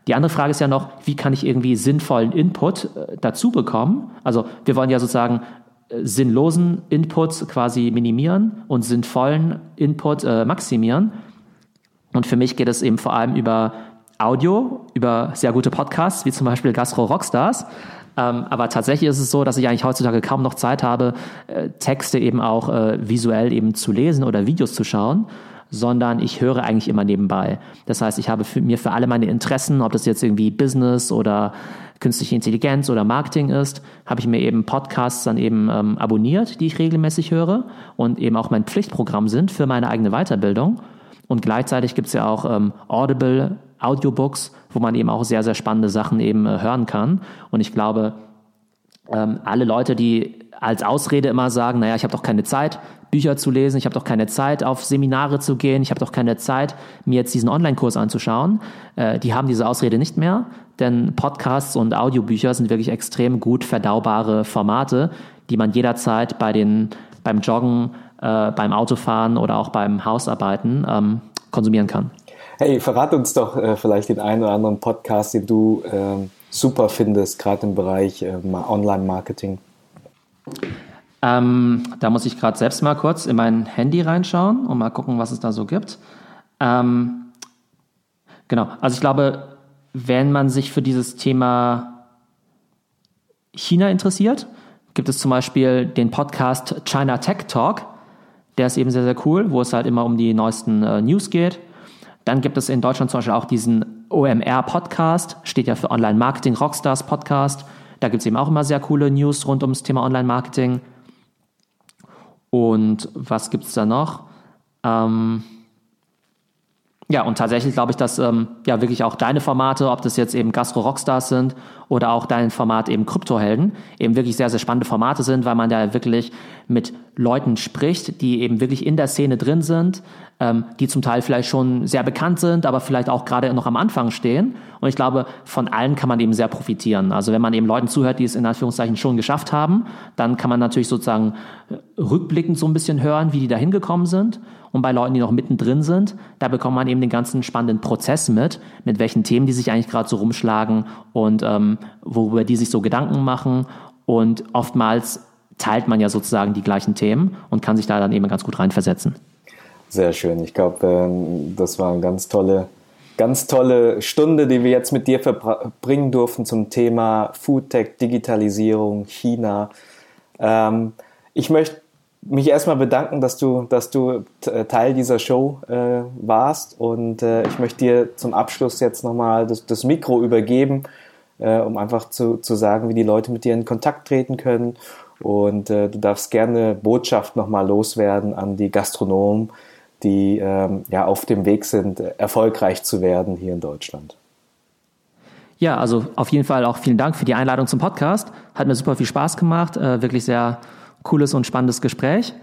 Die andere Frage ist ja noch, wie kann ich irgendwie sinnvollen Input äh, dazu bekommen? Also wir wollen ja sozusagen äh, sinnlosen Input quasi minimieren und sinnvollen Input äh, maximieren. Und für mich geht es eben vor allem über Audio, über sehr gute Podcasts, wie zum Beispiel Gastro Rockstars, ähm, aber tatsächlich ist es so, dass ich eigentlich heutzutage kaum noch Zeit habe, äh, Texte eben auch äh, visuell eben zu lesen oder Videos zu schauen sondern ich höre eigentlich immer nebenbei. Das heißt, ich habe für, mir für alle meine Interessen, ob das jetzt irgendwie Business oder künstliche Intelligenz oder Marketing ist, habe ich mir eben Podcasts dann eben ähm, abonniert, die ich regelmäßig höre und eben auch mein Pflichtprogramm sind für meine eigene Weiterbildung. Und gleichzeitig gibt es ja auch ähm, Audible Audiobooks, wo man eben auch sehr, sehr spannende Sachen eben äh, hören kann. Und ich glaube, ähm, alle Leute, die als Ausrede immer sagen, naja, ich habe doch keine Zeit, Bücher zu lesen, ich habe doch keine Zeit, auf Seminare zu gehen, ich habe doch keine Zeit, mir jetzt diesen Online-Kurs anzuschauen, äh, die haben diese Ausrede nicht mehr, denn Podcasts und Audiobücher sind wirklich extrem gut verdaubare Formate, die man jederzeit bei den, beim Joggen, äh, beim Autofahren oder auch beim Hausarbeiten ähm, konsumieren kann. Hey, verrat uns doch äh, vielleicht den einen oder anderen Podcast, den du äh, super findest, gerade im Bereich äh, Online-Marketing. Ähm, da muss ich gerade selbst mal kurz in mein Handy reinschauen und mal gucken, was es da so gibt. Ähm, genau, also ich glaube, wenn man sich für dieses Thema China interessiert, gibt es zum Beispiel den Podcast China Tech Talk. Der ist eben sehr, sehr cool, wo es halt immer um die neuesten äh, News geht. Dann gibt es in Deutschland zum Beispiel auch diesen OMR-Podcast, steht ja für Online Marketing Rockstars Podcast. Da gibt es eben auch immer sehr coole News rund ums Thema Online Marketing. Und was gibt es da noch? Ähm, ja, und tatsächlich glaube ich, dass ähm, ja wirklich auch deine Formate, ob das jetzt eben Gastro Rockstars sind oder auch dein Format eben Kryptohelden, eben wirklich sehr, sehr spannende Formate sind, weil man da wirklich mit Leuten spricht, die eben wirklich in der Szene drin sind, ähm, die zum Teil vielleicht schon sehr bekannt sind, aber vielleicht auch gerade noch am Anfang stehen. Und ich glaube, von allen kann man eben sehr profitieren. Also wenn man eben Leuten zuhört, die es in Anführungszeichen schon geschafft haben, dann kann man natürlich sozusagen äh, rückblickend so ein bisschen hören, wie die da hingekommen sind. Und bei Leuten, die noch mittendrin sind, da bekommt man eben den ganzen spannenden Prozess mit, mit welchen Themen die sich eigentlich gerade so rumschlagen und ähm, worüber die sich so Gedanken machen. Und oftmals teilt man ja sozusagen die gleichen Themen und kann sich da dann eben ganz gut reinversetzen. Sehr schön. Ich glaube, ähm, das war eine ganz tolle, ganz tolle Stunde, die wir jetzt mit dir verbringen durften zum Thema Foodtech, Digitalisierung, China. Ähm, ich möchte mich erstmal bedanken, dass du, dass du äh, Teil dieser Show äh, warst. Und äh, ich möchte dir zum Abschluss jetzt nochmal das, das Mikro übergeben, äh, um einfach zu, zu sagen, wie die Leute mit dir in Kontakt treten können. Und äh, du darfst gerne Botschaft nochmal loswerden an die Gastronomen, die ähm, ja auf dem Weg sind, erfolgreich zu werden hier in Deutschland. Ja, also auf jeden Fall auch vielen Dank für die Einladung zum Podcast. Hat mir super viel Spaß gemacht, äh, wirklich sehr cooles und spannendes Gespräch.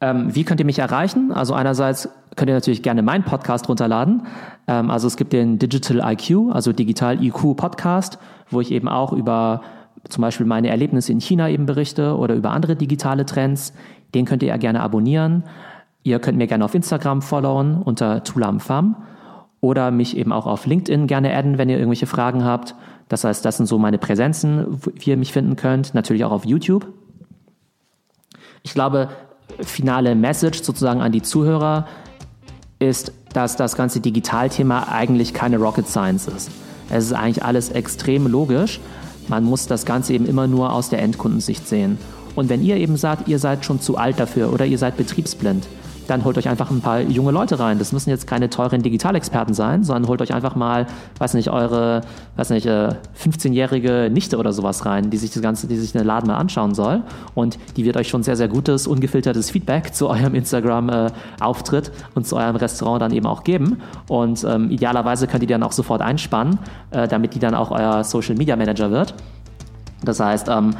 Ähm, wie könnt ihr mich erreichen? Also einerseits könnt ihr natürlich gerne meinen Podcast runterladen. Ähm, also es gibt den Digital IQ, also Digital IQ Podcast, wo ich eben auch über zum Beispiel meine Erlebnisse in China eben berichte oder über andere digitale Trends. Den könnt ihr ja gerne abonnieren. Ihr könnt mir gerne auf Instagram followen unter tulamfam oder mich eben auch auf LinkedIn gerne adden, wenn ihr irgendwelche Fragen habt. Das heißt, das sind so meine Präsenzen, wie ihr mich finden könnt. Natürlich auch auf YouTube. Ich glaube, finale Message sozusagen an die Zuhörer ist, dass das ganze Digitalthema eigentlich keine Rocket Science ist. Es ist eigentlich alles extrem logisch. Man muss das Ganze eben immer nur aus der Endkundensicht sehen. Und wenn ihr eben sagt, ihr seid schon zu alt dafür oder ihr seid betriebsblind, dann holt euch einfach ein paar junge Leute rein. Das müssen jetzt keine teuren Digitalexperten sein, sondern holt euch einfach mal, weiß nicht, eure, weiß nicht, 15-jährige äh, Nichte oder sowas rein, die sich das Ganze, die sich den Laden mal anschauen soll. Und die wird euch schon sehr, sehr gutes, ungefiltertes Feedback zu eurem Instagram-Auftritt äh, und zu eurem Restaurant dann eben auch geben. Und ähm, idealerweise könnt ihr die dann auch sofort einspannen, äh, damit die dann auch euer Social Media Manager wird. Das heißt, ähm,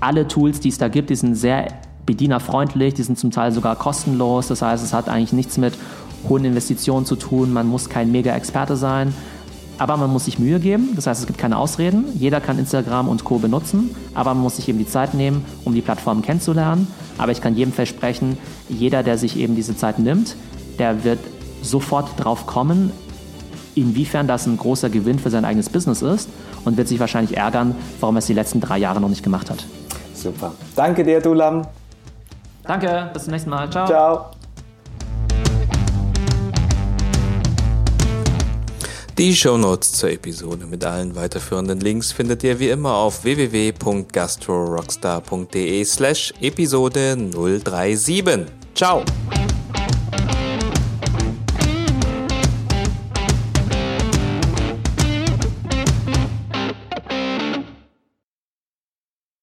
alle Tools, die es da gibt, die sind sehr bedienerfreundlich, die sind zum Teil sogar kostenlos. Das heißt, es hat eigentlich nichts mit hohen Investitionen zu tun. Man muss kein Mega-Experte sein, aber man muss sich Mühe geben. Das heißt, es gibt keine Ausreden. Jeder kann Instagram und Co. benutzen, aber man muss sich eben die Zeit nehmen, um die Plattform kennenzulernen. Aber ich kann jedem versprechen, jeder, der sich eben diese Zeit nimmt, der wird sofort drauf kommen, inwiefern das ein großer Gewinn für sein eigenes Business ist und wird sich wahrscheinlich ärgern, warum er es die letzten drei Jahre noch nicht gemacht hat. Super. Danke dir, Dulam. Danke, bis zum nächsten Mal. Ciao. Ciao. Die Shownotes zur Episode mit allen weiterführenden Links findet ihr wie immer auf www.gastrorockstar.de slash Episode 037. Ciao!